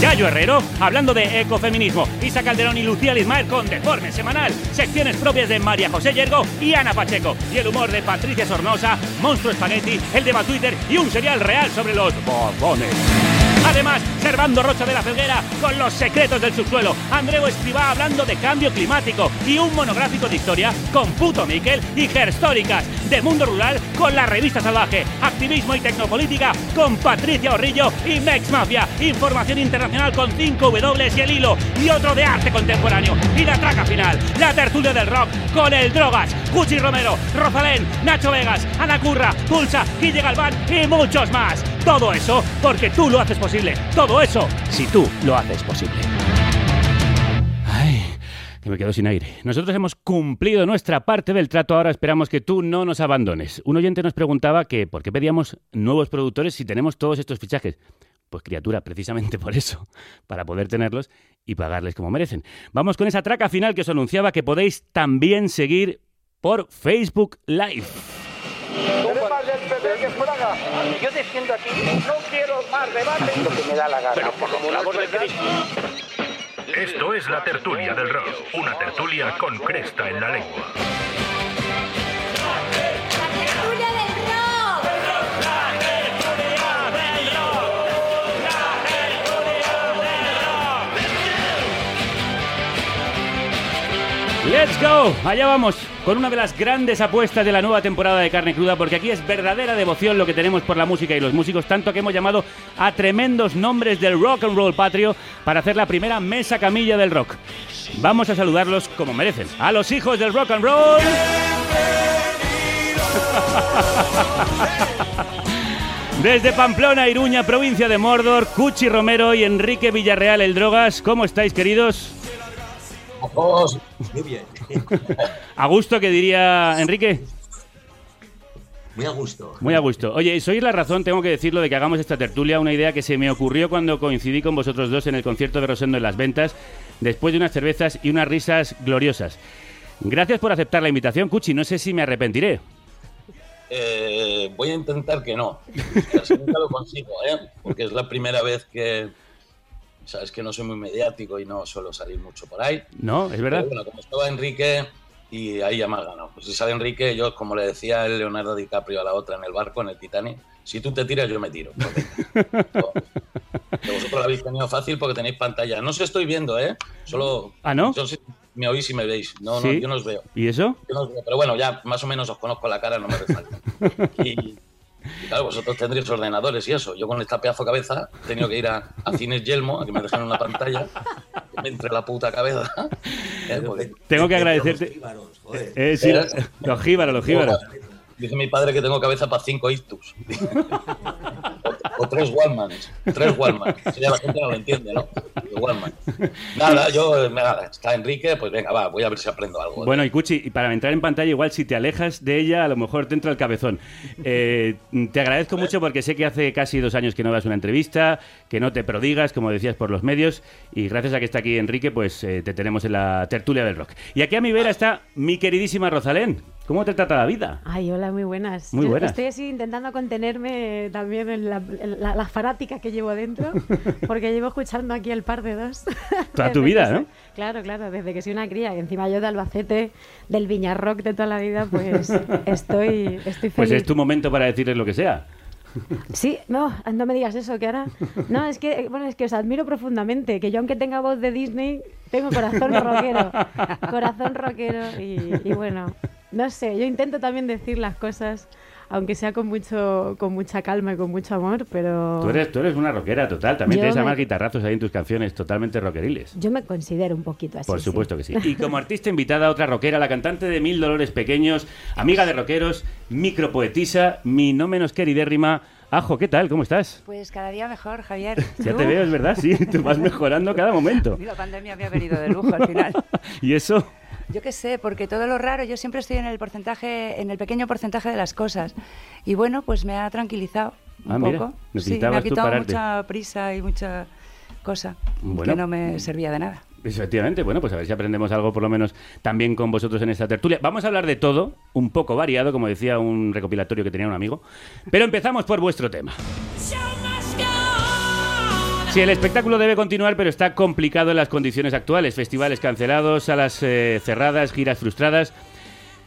Speaker 1: Yayo Herrero, hablando de ecofeminismo. Isa Calderón y Lucía Lismael con Deforme Semanal. Secciones propias de María José Yergo y Ana Pacheco. Y el humor de Patricia Sornosa, Monstruo Espagueti, el de Twitter y un serial real sobre los bombones. Además, Servando Rocha de la Felguera con los secretos del subsuelo. Andreu Escribá hablando de cambio climático. Y un monográfico de historia con Puto Miquel y Gerstóricas. De Mundo Rural con la revista Salvaje. Activismo y tecnopolítica con Patricia Orrillo y Mex Mafia. Información internacional con 5 W y el hilo. Y otro de arte contemporáneo. Y la traca final. La tertulia del rock con el Drogas. Cuchi Romero, Rosalén, Nacho Vegas, Ana Curra, Pulsa, Guille Galván y muchos más. Todo eso porque tú lo haces posible. Todo eso si tú lo haces posible. Ay, que me quedo sin aire. Nosotros hemos cumplido nuestra parte del trato, ahora esperamos que tú no nos abandones. Un oyente nos preguntaba que por qué pedíamos nuevos productores si tenemos todos estos fichajes. Pues criatura, precisamente por eso, para poder tenerlos y pagarles como merecen. Vamos con esa traca final que os anunciaba que podéis también seguir por Facebook Live.
Speaker 22: Más del PP que Fraga. Yo defiendo aquí, no quiero más debate. Lo que me da la gana. Pero por el amor de Cristo.
Speaker 23: Esto es la tertulia del rock, una tertulia con cresta en la lengua.
Speaker 1: Let's go, allá vamos, con una de las grandes apuestas de la nueva temporada de Carne Cruda, porque aquí es verdadera devoción lo que tenemos por la música y los músicos, tanto que hemos llamado a tremendos nombres del rock and roll patrio para hacer la primera mesa camilla del rock. Vamos a saludarlos como merecen, a los hijos del rock and roll. Desde Pamplona, Iruña, provincia de Mordor, Cuchi Romero y Enrique Villarreal, el Drogas, ¿cómo estáis, queridos?
Speaker 24: Muy bien.
Speaker 1: ¿A gusto que diría Enrique?
Speaker 24: Muy a gusto.
Speaker 1: Muy a gusto. Oye, sois la razón, tengo que decirlo, de que hagamos esta tertulia, una idea que se me ocurrió cuando coincidí con vosotros dos en el concierto de Rosendo en Las Ventas, después de unas cervezas y unas risas gloriosas. Gracias por aceptar la invitación, Cuchi. No sé si me arrepentiré.
Speaker 24: Eh, voy a intentar que no. Casi nunca lo consigo, ¿eh? Porque es la primera vez que. Sabes que no soy muy mediático y no suelo salir mucho por ahí.
Speaker 1: No, es verdad.
Speaker 24: Pero bueno, como estaba Enrique y ahí ya me has ganado. Pues si sale Enrique, yo, como le decía el Leonardo DiCaprio a la otra en el barco, en el Titanic, si tú te tiras, yo me tiro. Que vosotros lo habéis tenido fácil porque tenéis pantalla. No os estoy viendo, ¿eh? Solo.
Speaker 1: ¿Ah, no?
Speaker 24: Yo sí- me oís y me veis. No,
Speaker 1: ¿Sí?
Speaker 24: no, yo no os veo.
Speaker 1: ¿Y eso?
Speaker 24: Yo no os veo. Pero bueno, ya más o menos os conozco la cara, no me hace falta. Y, y claro, vosotros tendréis ordenadores y eso. Yo con esta pedazo de cabeza he tenido que ir a, a Cines Yelmo a que me dejen una pantalla, que me entre la puta cabeza. Eh, porque-
Speaker 1: Tengo que agradecerte. Eh, sí,
Speaker 24: ¿Eh?
Speaker 1: los jíbaros, los jíbaros.
Speaker 24: Dice mi padre que tengo cabeza para cinco ictus. o, o tres Wallmans. Tres Wallmans. Eso ya la gente no lo entiende, ¿no? Los Wallmans. Nada, yo, eh, nada, está Enrique, pues venga, va, voy a ver si aprendo algo.
Speaker 1: Bueno, y Cuchi, y para entrar en pantalla, igual si te alejas de ella, a lo mejor te entra el cabezón. Eh, te agradezco mucho porque sé que hace casi dos años que no das una entrevista, que no te prodigas, como decías, por los medios, y gracias a que está aquí Enrique, pues eh, te tenemos en la tertulia del rock. Y aquí a mi vera está mi queridísima Rosalén. ¿Cómo te trata la vida?
Speaker 25: Ay, hola, muy buenas.
Speaker 1: Muy buenas.
Speaker 25: Estoy así intentando contenerme también en la, en la- la fanática que llevo dentro, porque llevo escuchando aquí el par de dos.
Speaker 1: Toda tu vida, ¿no?
Speaker 25: soy- Claro, claro, desde que soy una cría. Y encima yo de Albacete, del Viñarrock de toda la vida, pues estoy, estoy feliz.
Speaker 1: Pues es tu momento para decirles lo que sea.
Speaker 25: Sí, no, no me digas eso, que ahora... No, es que, bueno, es que os admiro profundamente, que yo aunque tenga voz de Disney, tengo corazón rockero. Corazón rockero y, y bueno, no sé, yo intento también decir las cosas, aunque sea con mucho con mucha calma y con mucho amor, pero...
Speaker 1: Tú eres, tú eres una rockera total. También tienes
Speaker 25: me-
Speaker 1: además guitarrazos ahí en tus canciones totalmente rockeriles.
Speaker 25: Yo me considero un poquito así.
Speaker 1: Por
Speaker 25: sí.
Speaker 1: supuesto que sí. Y como artista invitada, otra rockera, la cantante de Mil Dolores Pequeños, amiga de rockeros, micropoetisa, mi no menos queridérrima. Ajo, ¿qué tal? ¿Cómo estás?
Speaker 26: Pues cada día mejor, Javier.
Speaker 1: Ya
Speaker 26: ¿Tú?
Speaker 1: te veo, es verdad, sí, tú vas mejorando cada momento.
Speaker 26: La pandemia me ha venido de lujo al final.
Speaker 1: ¿Y eso?
Speaker 26: Yo qué sé, porque todo lo raro, yo siempre estoy en el porcentaje, en el pequeño porcentaje de las cosas. Y bueno, pues me ha tranquilizado un
Speaker 1: Ah, mira,
Speaker 26: poco. sí, me ha quitado mucha prisa y mucha cosa
Speaker 1: Bueno.
Speaker 26: que no me servía de nada.
Speaker 1: Efectivamente, bueno, pues a ver si aprendemos algo por lo menos también con vosotros en esta tertulia. Vamos a hablar de todo, un poco variado, como decía un recopilatorio que tenía un amigo. Pero empezamos por vuestro tema. Sí, el espectáculo debe continuar, pero está complicado en las condiciones actuales. Festivales cancelados, salas eh, cerradas, giras frustradas.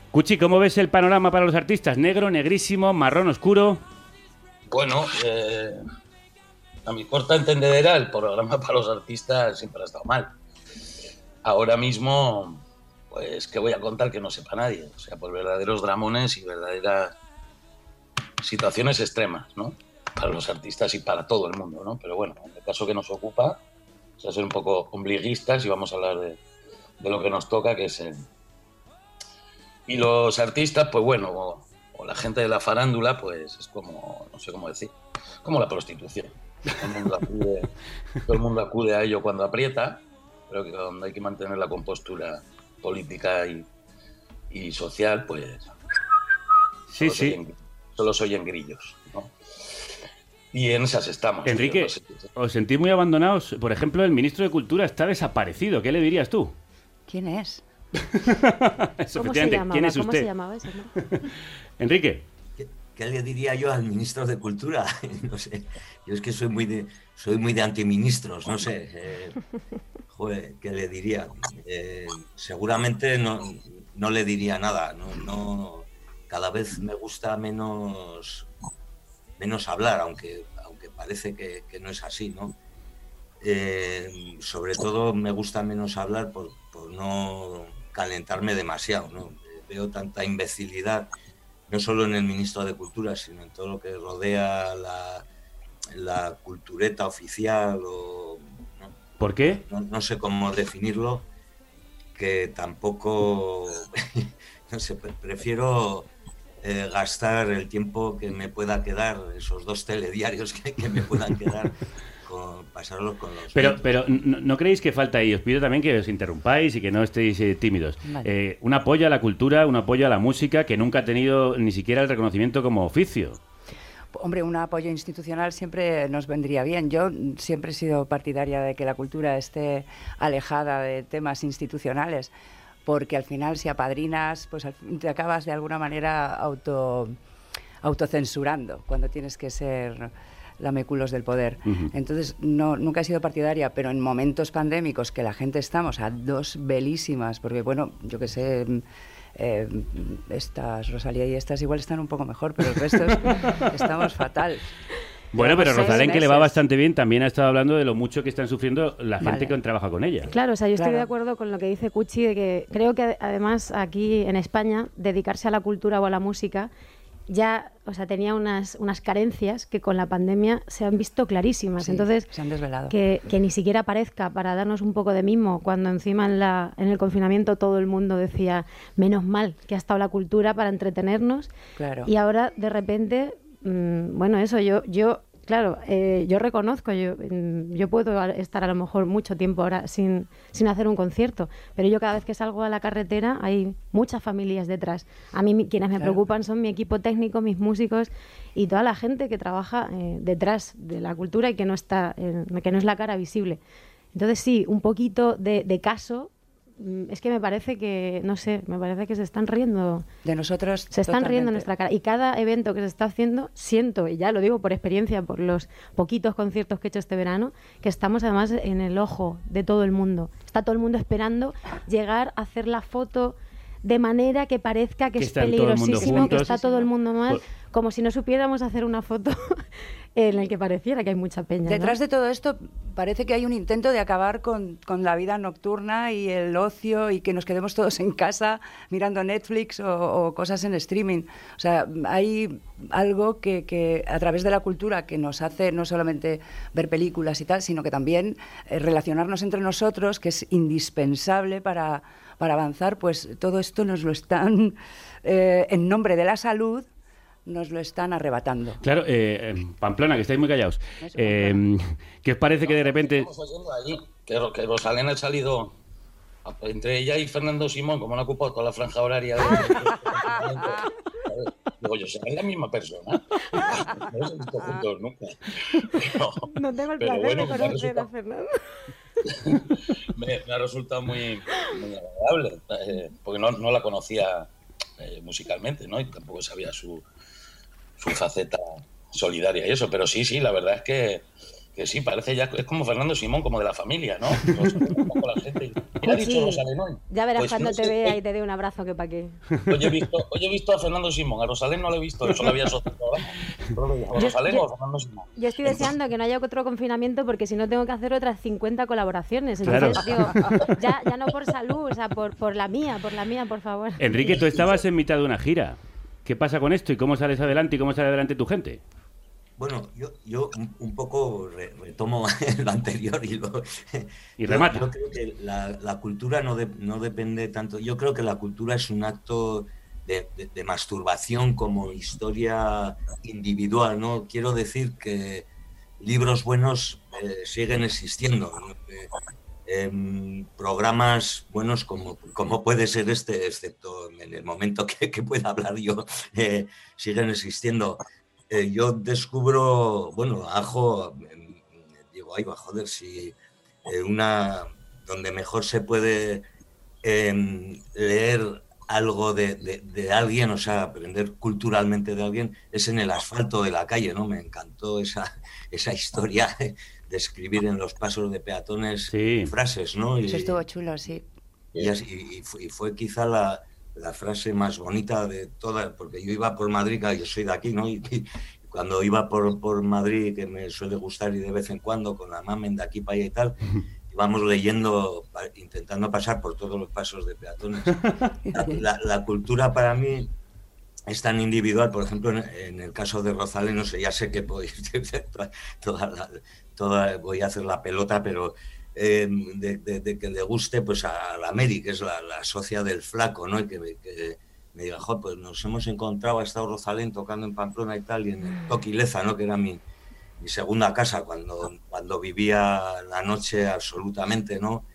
Speaker 1: Cuchi, ¿cómo ves el panorama para los artistas? ¿Negro, negrísimo, marrón oscuro?
Speaker 24: Bueno, eh, a mi corta entendedera, el programa para los artistas siempre ha estado mal. Ahora mismo, pues, ¿qué voy a contar que no sepa nadie? O sea, pues verdaderos dramones y verdaderas situaciones extremas, ¿no? Para los artistas y para todo el mundo, ¿no? Pero bueno, caso que nos ocupa, o sea, ser un poco ombliguistas y vamos a hablar de, de lo que nos toca, que es el... Y los artistas, pues bueno, o, o la gente de la farándula, pues es como, no sé cómo decir, como la prostitución. Todo el mundo acude, todo el mundo acude a ello cuando aprieta, pero que cuando hay que mantener la compostura política y, y social, pues
Speaker 1: Sí,
Speaker 24: solo, se
Speaker 1: sí.
Speaker 24: oyen, solo se oyen grillos. Y en esas estamos.
Speaker 1: Enrique,
Speaker 24: no sé.
Speaker 1: os sentís muy abandonados. Por ejemplo, el ministro de Cultura está desaparecido. ¿Qué le dirías tú?
Speaker 26: ¿Quién es?
Speaker 1: Eso,
Speaker 25: ¿Cómo se
Speaker 1: efectivamente,
Speaker 25: llamaba?
Speaker 1: ¿Quién es
Speaker 25: ¿Cómo
Speaker 1: usted?
Speaker 25: se llamaba ese? no?
Speaker 1: Enrique.
Speaker 27: ¿Qué le diría yo al ministro de Cultura? No sé. Yo es que soy muy de, soy muy de antiministros, no sé. eh, joder, ¿qué le diría? Eh, seguramente no, no le diría nada. No, no- cada vez me gusta menos, menos hablar, aunque, aunque parece que, que no es así, ¿no? Eh, sobre todo me gusta menos hablar por, por no calentarme demasiado, ¿no? Veo tanta imbecilidad no solo en el ministro de Cultura, sino en todo lo que rodea la, la cultureta oficial o
Speaker 1: ¿Por qué?
Speaker 27: no, no sé cómo definirlo, que tampoco, no sé, pre- prefiero eh, gastar el tiempo que me pueda quedar, esos dos telediarios que, que me puedan quedar, con, pasarlos con los...
Speaker 1: Pero, pero ¿no, no creéis que falta ahí? Os pido también que os interrumpáis y que no estéis eh, tímidos.
Speaker 26: Vale.
Speaker 1: Eh, un apoyo a la cultura, un apoyo a la música que nunca ha tenido ni siquiera el reconocimiento como oficio.
Speaker 26: Hombre, un apoyo institucional siempre nos vendría bien. Yo siempre he sido partidaria de que la cultura esté alejada de temas institucionales, porque al final si apadrinas, pues te acabas de alguna manera auto, autocensurando cuando tienes que ser lameculos del poder. Entonces, no, nunca he sido partidaria, pero en momentos pandémicos que la gente estamos a dos velísimas, porque bueno, yo que sé, mm, eh, estas, Rosalía y estas igual están un poco mejor, pero el resto es- estamos fatal.
Speaker 1: Bueno, pero Rosalén, que le va bastante bien, también ha estado hablando de lo mucho que están sufriendo la gente
Speaker 25: Vale.
Speaker 1: que trabaja con ella.
Speaker 25: Claro, o sea, yo estoy
Speaker 26: Claro.
Speaker 25: de acuerdo con lo que dice Cuchi, de que creo que además aquí en España dedicarse a la cultura o a la música ya, o sea, tenía unas, unas carencias que con la pandemia se han visto clarísimas.
Speaker 26: Sí,
Speaker 25: Entonces,
Speaker 26: se han desvelado.
Speaker 25: que, que ni siquiera aparezca para darnos un poco de mimo, cuando encima en, la, en el confinamiento todo el mundo decía, menos mal que ha estado la cultura para entretenernos.
Speaker 26: Claro.
Speaker 25: Y ahora, de repente, mm, bueno, eso, yo, yo claro, eh, yo reconozco, yo, mm, yo puedo estar a lo mejor mucho tiempo ahora sin, sin hacer un concierto, pero yo cada vez que salgo a la carretera hay muchas familias detrás. A mí quienes me
Speaker 26: Claro.
Speaker 25: preocupan son mi equipo técnico, mis músicos y toda la gente que trabaja eh, detrás de la cultura y que no, está, eh, que no es la cara visible. Entonces sí, un poquito de, de caso es que me parece que, no sé, me parece que se están riendo.
Speaker 26: De nosotros.
Speaker 25: Se están riendo en nuestra cara. Y cada evento que se está haciendo, siento, y ya lo digo por experiencia, por los poquitos conciertos que he hecho este verano, que estamos además en el ojo de todo el mundo. Está todo el mundo esperando llegar a hacer la foto de manera que parezca que,
Speaker 1: Que
Speaker 25: es peligrosísimo, que está todo el mundo mal,
Speaker 1: Por-
Speaker 25: como si no supiéramos hacer una foto en el que pareciera que hay mucha peña.
Speaker 26: Detrás de todo esto parece que hay un intento de acabar con, con la vida nocturna y el ocio y que nos quedemos todos en casa mirando Netflix o, o cosas en streaming. O sea, hay algo que, que a través de la cultura que nos hace no solamente ver películas y tal, sino que también eh, relacionarnos entre nosotros, que es indispensable para, para avanzar, pues todo esto nos lo están, eh, en nombre de la salud, nos lo están arrebatando.
Speaker 1: Claro, eh, eh, Pamplona, que estáis muy callados. Eh, ¿Qué os parece que de repente...
Speaker 24: Estamos oyendo allí que, que Rosalén ha salido entre ella y Fernando Simón, como no ha ocupado toda la franja horaria. de- Digo yo, ¿serán la misma persona? No los he visto juntos nunca. Pero-
Speaker 25: No tengo el placer
Speaker 24: bueno,
Speaker 25: de conocer a Fernando.
Speaker 24: me, me ha resultado muy, muy agradable, eh, porque no, no la conocía eh, musicalmente, ¿no? Y tampoco sabía su, su faceta solidaria y eso, pero sí, sí, la verdad es que, que sí, parece ya, es como Fernando Simón, como de la familia, ¿no? Nos un poco la gente y, ¿qué ha
Speaker 25: Pues
Speaker 24: dicho
Speaker 25: sí.
Speaker 24: Rosalén hoy?
Speaker 25: Ya verás
Speaker 24: Pues
Speaker 25: cuando
Speaker 24: no
Speaker 25: te
Speaker 24: sé,
Speaker 25: vea
Speaker 24: hoy-
Speaker 25: y te dé un abrazo que pa' qué.
Speaker 24: Hoy he, visto, hoy he visto a Fernando Simón, a Rosalén no lo he visto, eso lo había asociado. ¿A
Speaker 25: Yo-
Speaker 24: Rosalén
Speaker 25: yo-
Speaker 24: o a Fernando Simón?
Speaker 25: Yo estoy deseando que no haya otro confinamiento porque si no tengo que hacer otras 50 colaboraciones.
Speaker 1: Claro.
Speaker 25: Entonces, digo, ya, ya no por salud, o sea, por, por la mía, por la mía, por favor.
Speaker 1: Enrique, tú estabas en mitad de una gira. ¿Qué pasa con esto y cómo sales adelante y cómo sale adelante tu gente?
Speaker 27: Bueno, yo, yo un, un poco re- retomo lo anterior y lo...
Speaker 1: Y
Speaker 27: yo-
Speaker 1: remata.
Speaker 27: Yo, creo que la, la cultura no, de- no depende tanto... Yo creo que la cultura es un acto de, de- de masturbación como historia individual, ¿no? Quiero decir que libros buenos eh, siguen existiendo. ¿no? Em, programas buenos como, como puede ser este, excepto en el momento que, que pueda hablar yo, eh, siguen existiendo. Eh, yo descubro, bueno, Ajo, em, digo, ay, va, joder, si eh, una donde mejor se puede em, leer algo de, de- de alguien, o sea, aprender culturalmente de alguien, es en el asfalto de la calle, ¿no? Me encantó esa, esa historia de escribir en los pasos de peatones frases, ¿no? Y,
Speaker 26: Eso estuvo chulo, sí.
Speaker 27: y, así- y fue, y fue quizá la, la frase más bonita de todas, porque yo iba por Madrid, claro, yo soy de aquí, ¿no? Y, y cuando iba por, por Madrid, que me suele gustar y de vez en cuando, con la mamen de aquí para allá y tal, íbamos leyendo, intentando pasar por todos los pasos de peatones. La, la- la cultura para mí es tan individual, por ejemplo, en, en el caso de Rosalén, no sé, ya sé que podéis, toda la- toda- voy a hacer la pelota, pero eh, de, de- de que le guste pues a la Mary, que es la, la socia del flaco, ¿no? Y que, me- que me diga, "Jo, pues nos hemos encontrado, ha estado Rosalén tocando en Pamplona y tal, y en el Toquileza, ¿no? Que era mi, mi segunda casa cuando, cuando vivía la noche absolutamente, ¿no?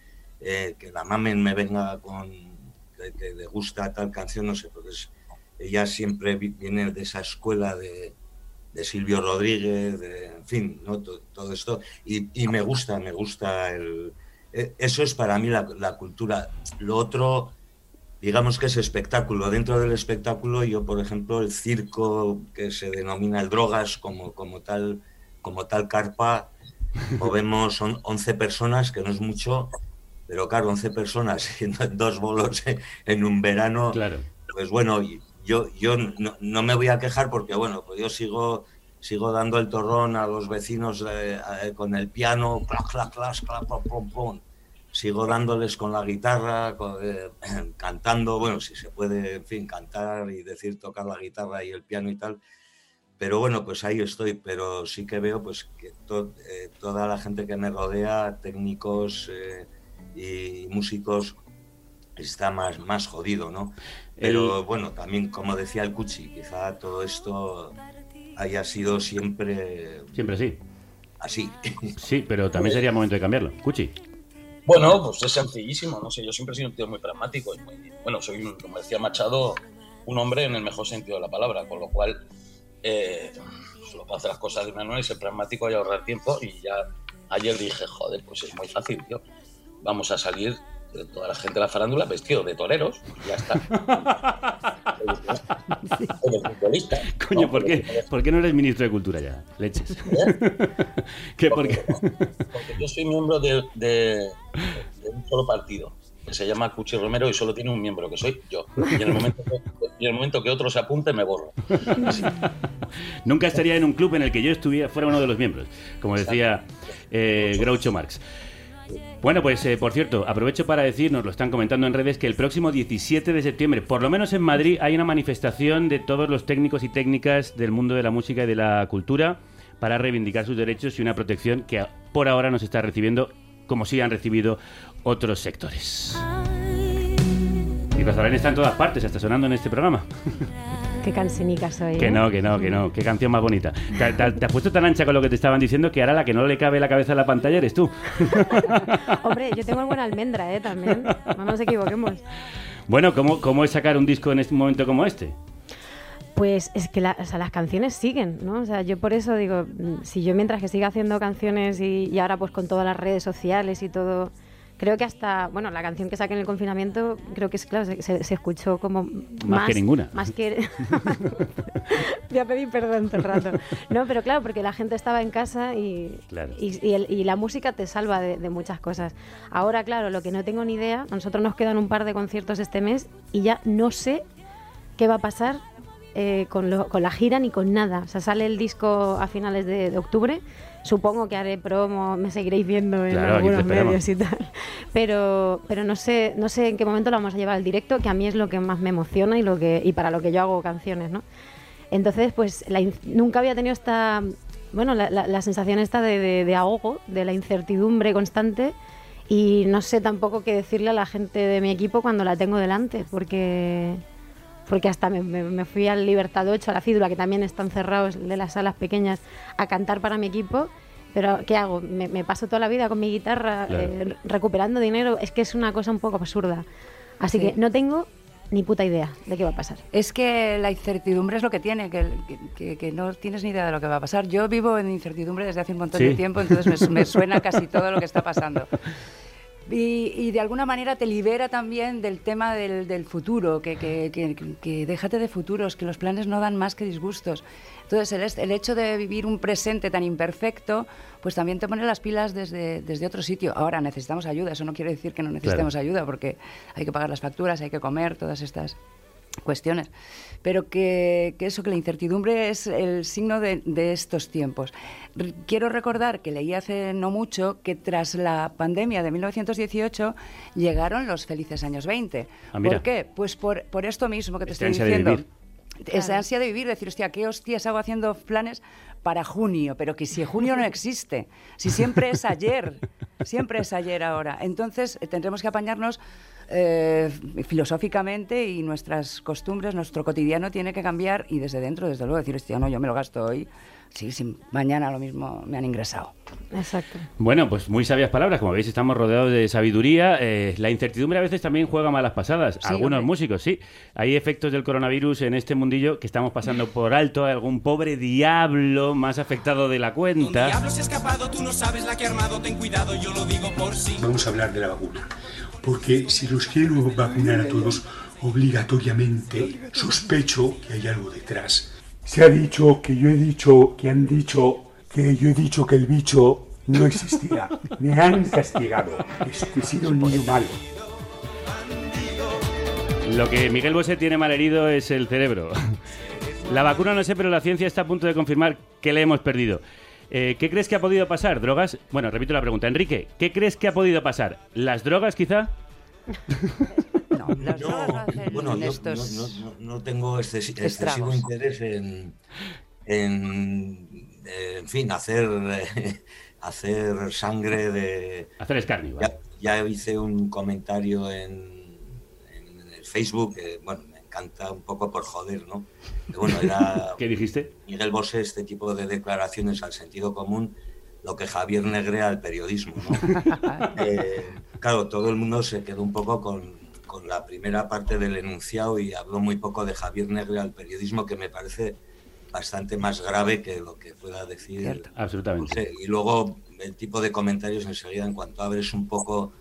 Speaker 27: Eh, que la mamen me venga con que, que le gusta tal canción, no sé, porque es- ella siempre vi- viene de esa escuela de, de Silvio Rodríguez, de, en fin, ¿no? To- todo esto, y, y me gusta, me gusta el... eh, Eso es para mí la, la cultura. Lo otro, digamos que es espectáculo. Dentro del espectáculo, yo, por ejemplo, el circo que se denomina el drogas como, como, tal, como tal carpa, movemos on- 11 personas, que no es mucho, pero claro, 11 personas siendo dos bolos en un verano, pues bueno, y yo, yo no, no me voy a quejar porque bueno, pues yo sigo sigo dando el torrón a los vecinos eh, eh, con el piano, clac, clac, clac, clac, pom, pom. sigo dándoles con la guitarra, eh, cantando, bueno, si se puede, en fin, cantar y decir tocar la guitarra y el piano y tal, pero bueno, pues ahí estoy, pero sí que veo pues que to- toda la gente que me rodea, técnicos y músicos, está más, más jodido, ¿no? Pero bueno, también como decía el Cuchi, quizá todo esto haya sido siempre
Speaker 1: Siempre sí.
Speaker 27: así.
Speaker 1: Sí, pero también sería momento de cambiarlo. Cuchi.
Speaker 24: Bueno, pues es sencillísimo, no sé, yo siempre he sido un tío muy pragmático y muy, bueno, soy, un- como decía Machado, un hombre en el mejor sentido de la palabra, con lo cual eh, solo puedo hacer las cosas de una manera y ser pragmático y ahorrar tiempo y ya ayer dije, joder, pues es muy fácil, tío, vamos a salir toda la gente de la farándula vestido de toreros, y ya está. Futbolista.
Speaker 1: Coño,
Speaker 24: ¿no?
Speaker 1: ¿por qué, ¿por qué no eres ministro de Cultura ya? Leches. ¿Qué, por qué?
Speaker 24: Porque yo soy miembro de, de- de un solo partido, que se llama Cuchi Romero y solo tiene un miembro, que soy yo. Y en el momento que, y en el momento que otro se apunte, me borro.
Speaker 1: Nunca estaría en un club en el que yo estuviera, fuera uno de los miembros, como decía eh, Groucho Marx. Bueno, pues eh, por cierto, aprovecho para decir, nos lo están comentando en redes, que el próximo 17 de septiembre, por lo menos en Madrid, hay una manifestación de todos los técnicos y técnicas del mundo de la música y de la cultura para reivindicar sus derechos y una protección que por ahora nos está recibiendo como sí han recibido otros sectores. Y está en todas partes, está sonando en este programa.
Speaker 25: Qué cansinica soy.
Speaker 1: Que
Speaker 25: ¿eh?
Speaker 1: no, que no, que no. Qué canción más bonita. Te, te- te has puesto tan ancha con lo que te estaban diciendo que ahora la que no le cabe la cabeza a la pantalla eres tú.
Speaker 25: Hombre, yo tengo buena almendra, ¿eh? También. No nos equivoquemos.
Speaker 1: Bueno, ¿cómo, ¿cómo es sacar un disco en este momento como este?
Speaker 25: Pues es que la- o sea, las canciones siguen, ¿no? O sea, yo por eso digo, mm, si yo mientras que siga haciendo canciones y, y ahora pues con todas las redes sociales y todo, creo que hasta, bueno, la canción que saqué en el confinamiento, creo que es, claro, se, escuchó como más...
Speaker 1: que ninguna.
Speaker 25: Más que... Voy a pedir perdón todo el rato. No, pero claro, porque la gente estaba en casa y,
Speaker 1: Claro.
Speaker 25: y, y el- y la música te salva de, de muchas cosas. Ahora, claro, lo que no tengo ni idea, a nosotros nos quedan un par de conciertos este mes y ya no sé qué va a pasar eh, con, lo- con la gira ni con nada. O sea, sale el disco a finales de, de octubre. Supongo que haré promo, me seguiréis viendo en
Speaker 1: Claro,
Speaker 25: algunos medios y tal. Pero, pero no sé, no sé en qué momento lo vamos a llevar al directo, que a mí es lo que más me emociona y lo que y para lo que yo hago canciones, ¿no? Entonces, pues la nunca había tenido esta, bueno, la, la- la sensación esta de, de- de ahogo, de la incertidumbre constante y no sé tampoco qué decirle a la gente de mi equipo cuando la tengo delante, porque porque hasta me, me- me fui al Libertad 8, a la Fídula, que también están cerrados de las salas pequeñas, a cantar para mi equipo. Pero, ¿qué hago? Me, me paso toda la vida con mi guitarra
Speaker 26: Claro.
Speaker 25: eh, recuperando dinero. Es que es una cosa un poco absurda. Así
Speaker 26: Sí.
Speaker 25: que no tengo ni puta idea de qué va a pasar.
Speaker 26: Es que la incertidumbre es lo que tiene, que, que- que no tienes ni idea de lo que va a pasar. Yo vivo en incertidumbre desde hace un montón
Speaker 1: Sí.
Speaker 26: de tiempo, entonces me, me suena casi todo lo que está pasando. Y, y de alguna manera te libera también del tema del, del futuro, que, que- que- que déjate de futuros, que los planes no dan más que disgustos. Entonces el, hecho de vivir un presente tan imperfecto, pues también te pone las pilas desde, desde otro sitio. Ahora necesitamos ayuda, eso no quiere decir que no necesitemos ayuda, porque hay que pagar las facturas, hay que comer, todas estas cuestiones. Pero que, que eso, que la incertidumbre es el signo de, de estos tiempos. R- Quiero recordar que leí hace no mucho que tras la pandemia de 1918 llegaron los felices años 20.
Speaker 1: Ah.
Speaker 26: ¿Por qué? Pues por, por esto mismo que te
Speaker 1: Esta
Speaker 26: estoy
Speaker 1: ansia de
Speaker 26: diciendo.
Speaker 1: vivir.
Speaker 26: Esa ansia de vivir, decir, hostia, ¿qué hostias hago haciendo planes para junio? Pero que si junio no existe, si siempre es ayer, siempre es ayer ahora. Entonces eh, tendremos que apañarnos eh, filosóficamente y nuestras costumbres, nuestro cotidiano tiene que cambiar y desde dentro, desde luego, decir, hostia, no, yo me lo gasto hoy, sí, sí, mañana lo mismo me han ingresado.
Speaker 25: Exacto.
Speaker 1: Bueno, pues muy sabias palabras. Como veis, estamos rodeados de sabiduría. Eh, la incertidumbre a veces también juega malas pasadas.
Speaker 26: Sí,
Speaker 1: Algunos
Speaker 26: hombre.
Speaker 1: músicos, sí. Hay efectos del coronavirus en este mundillo que estamos pasando por alto. Hay algún pobre diablo más afectado de la cuenta.
Speaker 28: Diablo se ha escapado, tú no sabes la que ha armado, ten cuidado, yo lo digo por sí.
Speaker 29: Vamos a hablar de la vacuna. Porque si los quiero vacunar a todos obligatoriamente, sospecho que hay algo detrás. Se ha dicho que yo he dicho, que han dicho, que yo he dicho que el bicho no existía. Me han castigado. He sido un niño malo.
Speaker 1: Lo que Miguel Bosé tiene mal herido es el cerebro. La vacuna no sé, pero la ciencia está a punto de confirmar que le hemos perdido. Eh, ¿Qué crees que ha podido pasar? ¿Drogas? Bueno, repito la pregunta. Enrique, ¿qué crees que ha podido pasar? ¿Las drogas quizá?
Speaker 26: Las drogas no
Speaker 27: Bueno, yo
Speaker 26: estos
Speaker 27: no, no- no- no tengo excesi- excesivo
Speaker 26: estragos.
Speaker 27: interés en, en, eh, en fin, hacer, eh, hacer sangre de...
Speaker 1: Hacer escarnio.
Speaker 27: Ya, ya hice un comentario en, en el Facebook, que, bueno, me encanta un poco por joder, ¿no? Que, bueno, era...
Speaker 1: ¿Qué dijiste?
Speaker 27: Miguel Bosé, este tipo de declaraciones al sentido común, lo que Javier Negre al periodismo, ¿no? Eh, claro, todo el mundo se quedó un poco con, con la primera parte del enunciado y habló muy poco de Javier Negre al periodismo, que me parece bastante más grave que lo que pueda decir.
Speaker 1: Cierto. Absolutamente.
Speaker 27: no sé, y luego el tipo de comentarios enseguida, en cuanto abres un poco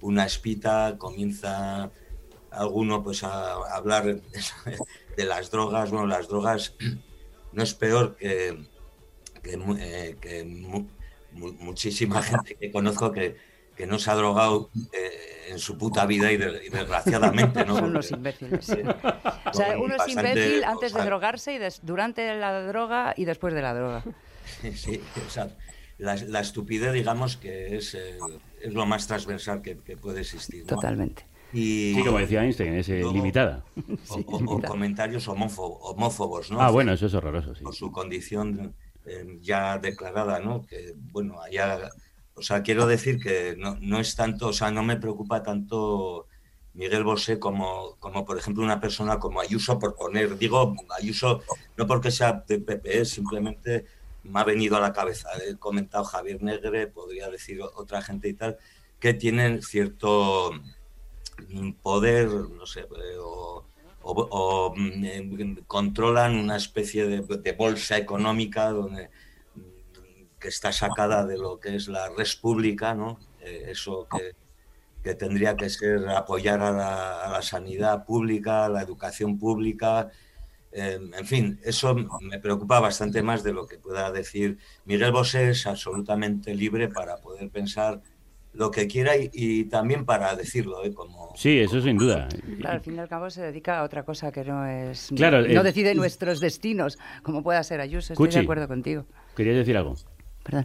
Speaker 27: una espita, comienza alguno pues a hablar de las drogas. Bueno, las drogas no es peor que, que, eh, que mu- mu- muchísima gente que conozco que, que no se ha drogado eh, en su puta vida y, de- y desgraciadamente, ¿no?
Speaker 26: Son los imbéciles.
Speaker 27: Sí.
Speaker 26: O sea, uno es imbécil
Speaker 27: o
Speaker 26: antes de drogarse y des- durante la droga y después de la droga.
Speaker 27: Sí, o sea, la, la estupidez, digamos, que es, eh, es lo más transversal que, que puede existir. ¿no?
Speaker 26: Totalmente.
Speaker 27: Y,
Speaker 1: Sí, como decía Einstein, es eh, limitada.
Speaker 27: o, o- o comentarios homófo- homófobos, ¿no?
Speaker 1: Ah, bueno, eso es horroroso, sí.
Speaker 27: Por su condición eh, ya declarada, ¿no? Que, bueno, allá... O sea, quiero decir que no, no es tanto, o sea, no me preocupa tanto Miguel Bosé como, como, por ejemplo, una persona como Ayuso, por poner, digo Ayuso, no porque sea de PP, simplemente me ha venido a la cabeza. He comentado Javier Negre, podría decir otra gente y tal, que tienen cierto poder, no sé, eh, o, mm, eh, controlan una especie de, bolsa económica donde, mm, que está sacada de lo que es la res pública, ¿no? Eh, eso que, que tendría que ser apoyar a la, sanidad pública, a la educación pública, eh, en fin, eso me preocupa bastante más de lo que pueda decir Miguel Bosé, es absolutamente libre para poder pensar lo que quiera y, y también para decirlo, ¿eh? como
Speaker 1: Sí, eso sin duda.
Speaker 26: Claro, al fin y al cabo se dedica a otra cosa que no es.
Speaker 1: Claro,
Speaker 26: no
Speaker 1: eh,
Speaker 26: decide nuestros destinos, como pueda ser Ayuso. Estoy
Speaker 1: Cuchi.
Speaker 26: de acuerdo contigo.
Speaker 1: ¿Querías decir algo?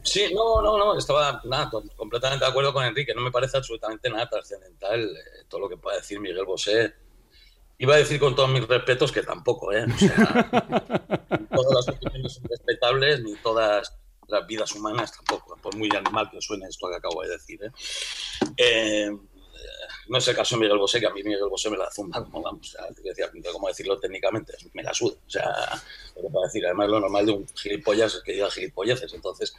Speaker 24: Sí, no, no, no, estaba nada, to- completamente de acuerdo con Enrique. No me parece absolutamente nada trascendental eh, todo lo que pueda decir Miguel Bosé. Iba a decir con todos mis respetos que tampoco, ¿eh? O sea, ni todas las opiniones son respetables, ni todas las vidas humanas tampoco, por muy animal que suene esto que acabo de decir, ¿eh? Eh, no es el caso de Miguel Bosé, que a mí Miguel Bosé me la zumba, como vamos, o sea, te decía, ¿cómo decirlo técnicamente? Me la suda, o sea, lo que puedo decir, además lo normal de un gilipollas es que diga gilipolleces, entonces,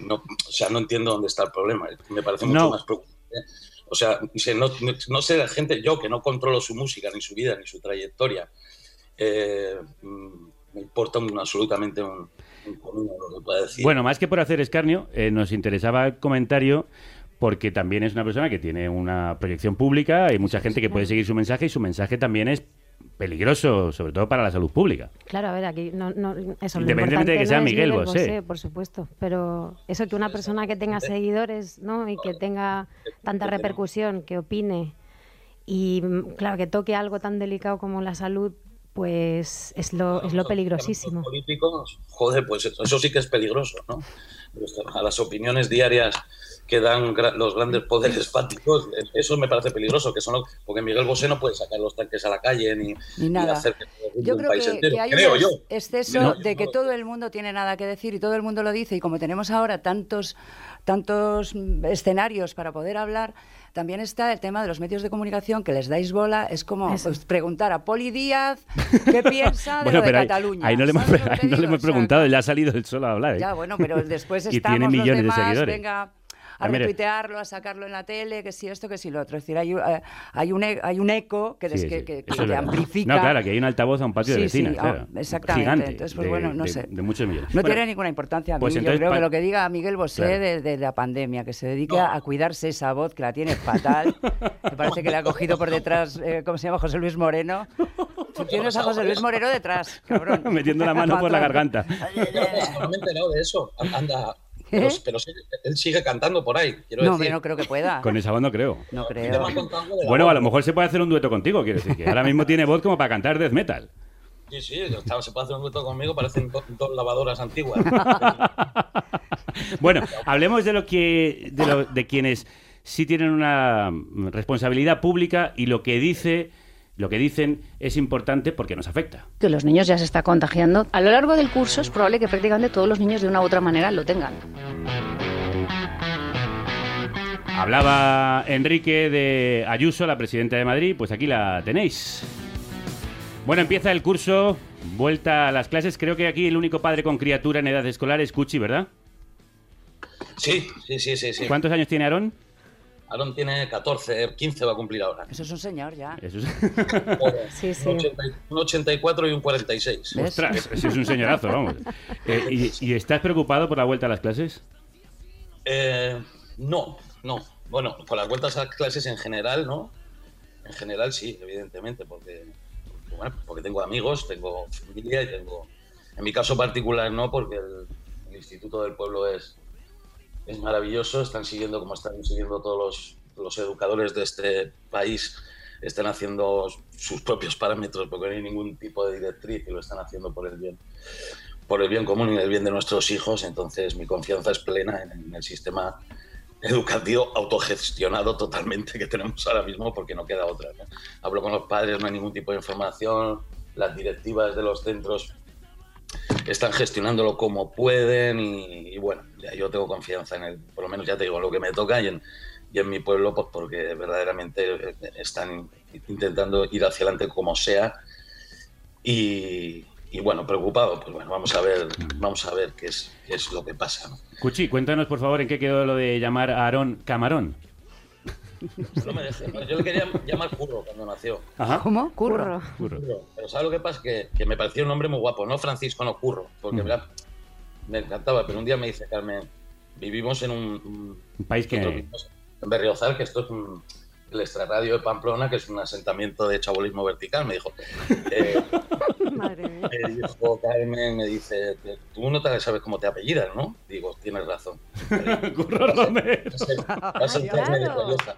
Speaker 24: no, o sea, no entiendo dónde está el problema, me parece mucho
Speaker 1: No.
Speaker 24: más preocupante. O sea, no, sé la gente, yo que no controlo su música, ni su vida, ni su trayectoria, eh, mm, me importa un- absolutamente un, lo que pueda decir.
Speaker 1: Bueno, más que por hacer escarnio, eh, nos interesaba el comentario porque también es una persona que tiene una proyección pública, hay mucha gente que puede seguir su mensaje y su mensaje también es peligroso, sobre todo para la salud pública.
Speaker 25: Claro, a ver, aquí no, no, eso, lo
Speaker 1: Independientemente de que sea
Speaker 25: no es
Speaker 1: Miguel Bosé.
Speaker 25: por supuesto, pero eso que una persona que tenga seguidores, ¿no? Y que tenga tanta repercusión, que opine y mm, claro, que toque algo tan delicado como la salud, pues es lo es lo peligrosísimo.
Speaker 24: políticos, joder, pues eso, sí que es peligroso, ¿no? A las opiniones diarias que dan los grandes poderes fácticos, eh, eso me parece peligroso, que son lo- porque Miguel Bosé no puede sacar los tanques a la calle ni,
Speaker 26: Ni nada.
Speaker 24: hacer que
Speaker 26: Yo creo
Speaker 24: país
Speaker 26: que,
Speaker 24: entero.
Speaker 26: que hay
Speaker 24: creo
Speaker 26: un
Speaker 24: yo.
Speaker 26: exceso
Speaker 24: No,
Speaker 26: de que
Speaker 24: no.
Speaker 26: todo el mundo tiene nada que decir y todo el mundo lo dice y como tenemos ahora tantos tantos mm, escenarios para poder hablar, también está el tema de los medios de comunicación que les dais bola, es como pues, preguntar a Poli Díaz qué piensa de
Speaker 1: Bueno,
Speaker 26: lo de
Speaker 1: pero ahí,
Speaker 26: Cataluña.
Speaker 1: ahí no le hemos,
Speaker 26: ¿sabes lo que
Speaker 1: ahí no le hemos
Speaker 26: O sea,
Speaker 1: preguntado, ya ha salido él solo a hablar. ¿eh?
Speaker 26: Ya, bueno, pero después
Speaker 1: Y
Speaker 26: estamos
Speaker 1: tiene millones
Speaker 26: los
Speaker 1: de
Speaker 26: demás,
Speaker 1: seguidores.
Speaker 26: venga a
Speaker 1: Ah, mire.
Speaker 26: retuitearlo, a sacarlo en la tele, que si esto, que si lo otro. Es decir, hay, un- eh, hay, un, e- hay un eco que, des-
Speaker 1: Sí,
Speaker 26: que,
Speaker 1: sí,
Speaker 26: que- que
Speaker 1: es
Speaker 26: amplifica.
Speaker 1: No, claro, que hay un altavoz a un patio de
Speaker 26: Sí, sí,
Speaker 1: vecinas,
Speaker 26: ah,
Speaker 1: claro.
Speaker 26: exactamente.
Speaker 1: Gigante,
Speaker 26: Entonces, pues
Speaker 1: de-
Speaker 26: bueno, no
Speaker 1: de-
Speaker 26: sé.
Speaker 1: de muchos millones.
Speaker 26: No
Speaker 1: Bueno,
Speaker 26: tiene ninguna importancia. A mí,
Speaker 1: pues
Speaker 26: yo
Speaker 1: entonces
Speaker 26: creo
Speaker 1: pa-
Speaker 26: que lo que diga Miguel Bosé
Speaker 1: Claro.
Speaker 26: de, de la pandemia, que se dedique a cuidarse esa voz, que la tiene fatal. Me parece que le ha cogido por detrás, eh, ¿cómo se llama? José Luis Moreno. Tú tienes a José Luis Moreno detrás, cabrón.
Speaker 1: Metiendo la mano por la garganta.
Speaker 24: No me he enterado de eso. Anda.
Speaker 26: ¿Eh?
Speaker 24: Pero, pero sigue- él sigue cantando por ahí. Quiero
Speaker 26: No,
Speaker 24: decir.
Speaker 26: no creo que pueda.
Speaker 1: Con esa voz no creo.
Speaker 26: No creo.
Speaker 1: Bueno, a lo mejor se puede hacer un dueto contigo, quiero decir, que ahora mismo tiene voz como para cantar death metal.
Speaker 24: Sí, sí, está- se puede hacer un dueto conmigo, parecen do- dos lavadoras antiguas.
Speaker 1: Bueno, hablemos de lo que de, lo- de quienes sí tienen una responsabilidad pública y lo que dice lo que dicen es importante porque nos afecta.
Speaker 30: que los niños ya se está contagiando. A lo largo del curso es probable que prácticamente todos los niños de una u otra manera lo tengan.
Speaker 1: Hablaba Enrique de Ayuso, la presidenta de Madrid, pues aquí la tenéis. Bueno, empieza el curso, vuelta a las clases. Creo que aquí el único padre con criatura en edad escolar es Cuchi, ¿verdad?
Speaker 24: Sí, sí, sí, sí. sí.
Speaker 1: ¿Cuántos años tiene Aarón?
Speaker 24: Aaron tiene 14, 15 va a cumplir ahora.
Speaker 26: Eso es un señor ya.
Speaker 1: Eso es...
Speaker 25: Sí, sí.
Speaker 24: Un 80 un 84 y un 46.
Speaker 1: Ostras, ese es un señorazo, vamos. Eh, y, y estás preocupado por la vuelta a las clases?
Speaker 24: Eh, no, no. Bueno, con las vueltas a clases en general, ¿no? En general sí, evidentemente, porque, porque, bueno, porque tengo amigos, tengo familia y tengo... En mi caso particular no, porque el, el Instituto del Pueblo es, es maravilloso, están siguiendo como están siguiendo todos los, los educadores de este país, están haciendo sus propios parámetros porque no hay ningún tipo de directriz y lo están haciendo por el bien por el bien común y el bien de nuestros hijos, entonces mi confianza es plena en, el sistema educativo autogestionado totalmente que tenemos ahora mismo porque no queda otra. Hablo con los padres, no hay ningún tipo de información, las directivas de los centros están gestionándolo como pueden y, bueno, yo tengo confianza en el, por lo menos ya te digo, lo que me toca y en, y en mi pueblo, pues porque verdaderamente están intentando ir hacia adelante como sea y, y bueno, preocupado, pues bueno, vamos a ver, vamos a ver qué es, qué es lo que pasa. ¿no?
Speaker 1: Cuchi, cuéntanos por favor en qué quedó lo de llamar a Aarón Camarón.
Speaker 24: No me dejes, ¿no? Yo le quería llamar Curro cuando nació.
Speaker 1: Ajá.
Speaker 2: ¿Cómo? Curro.
Speaker 1: Curro.
Speaker 24: Pero ¿sabes lo que pasa? Que, que me parecía un nombre muy guapo, no Francisco, no Curro, porque
Speaker 1: Mm.
Speaker 24: ¿verdad? Me encantaba, pero un día me dice Carmen, vivimos en un,
Speaker 1: país que...
Speaker 24: en Berriozar, que esto es un- el extrarradio de Pamplona, que es un asentamiento de chabolismo vertical, me dijo. Eh, me dijo Carmen, me dice, tú no te sabes cómo te apellidas, ¿no? Digo, tienes razón.
Speaker 1: Curro Romero.
Speaker 24: Va a ser Carmen de Colleja.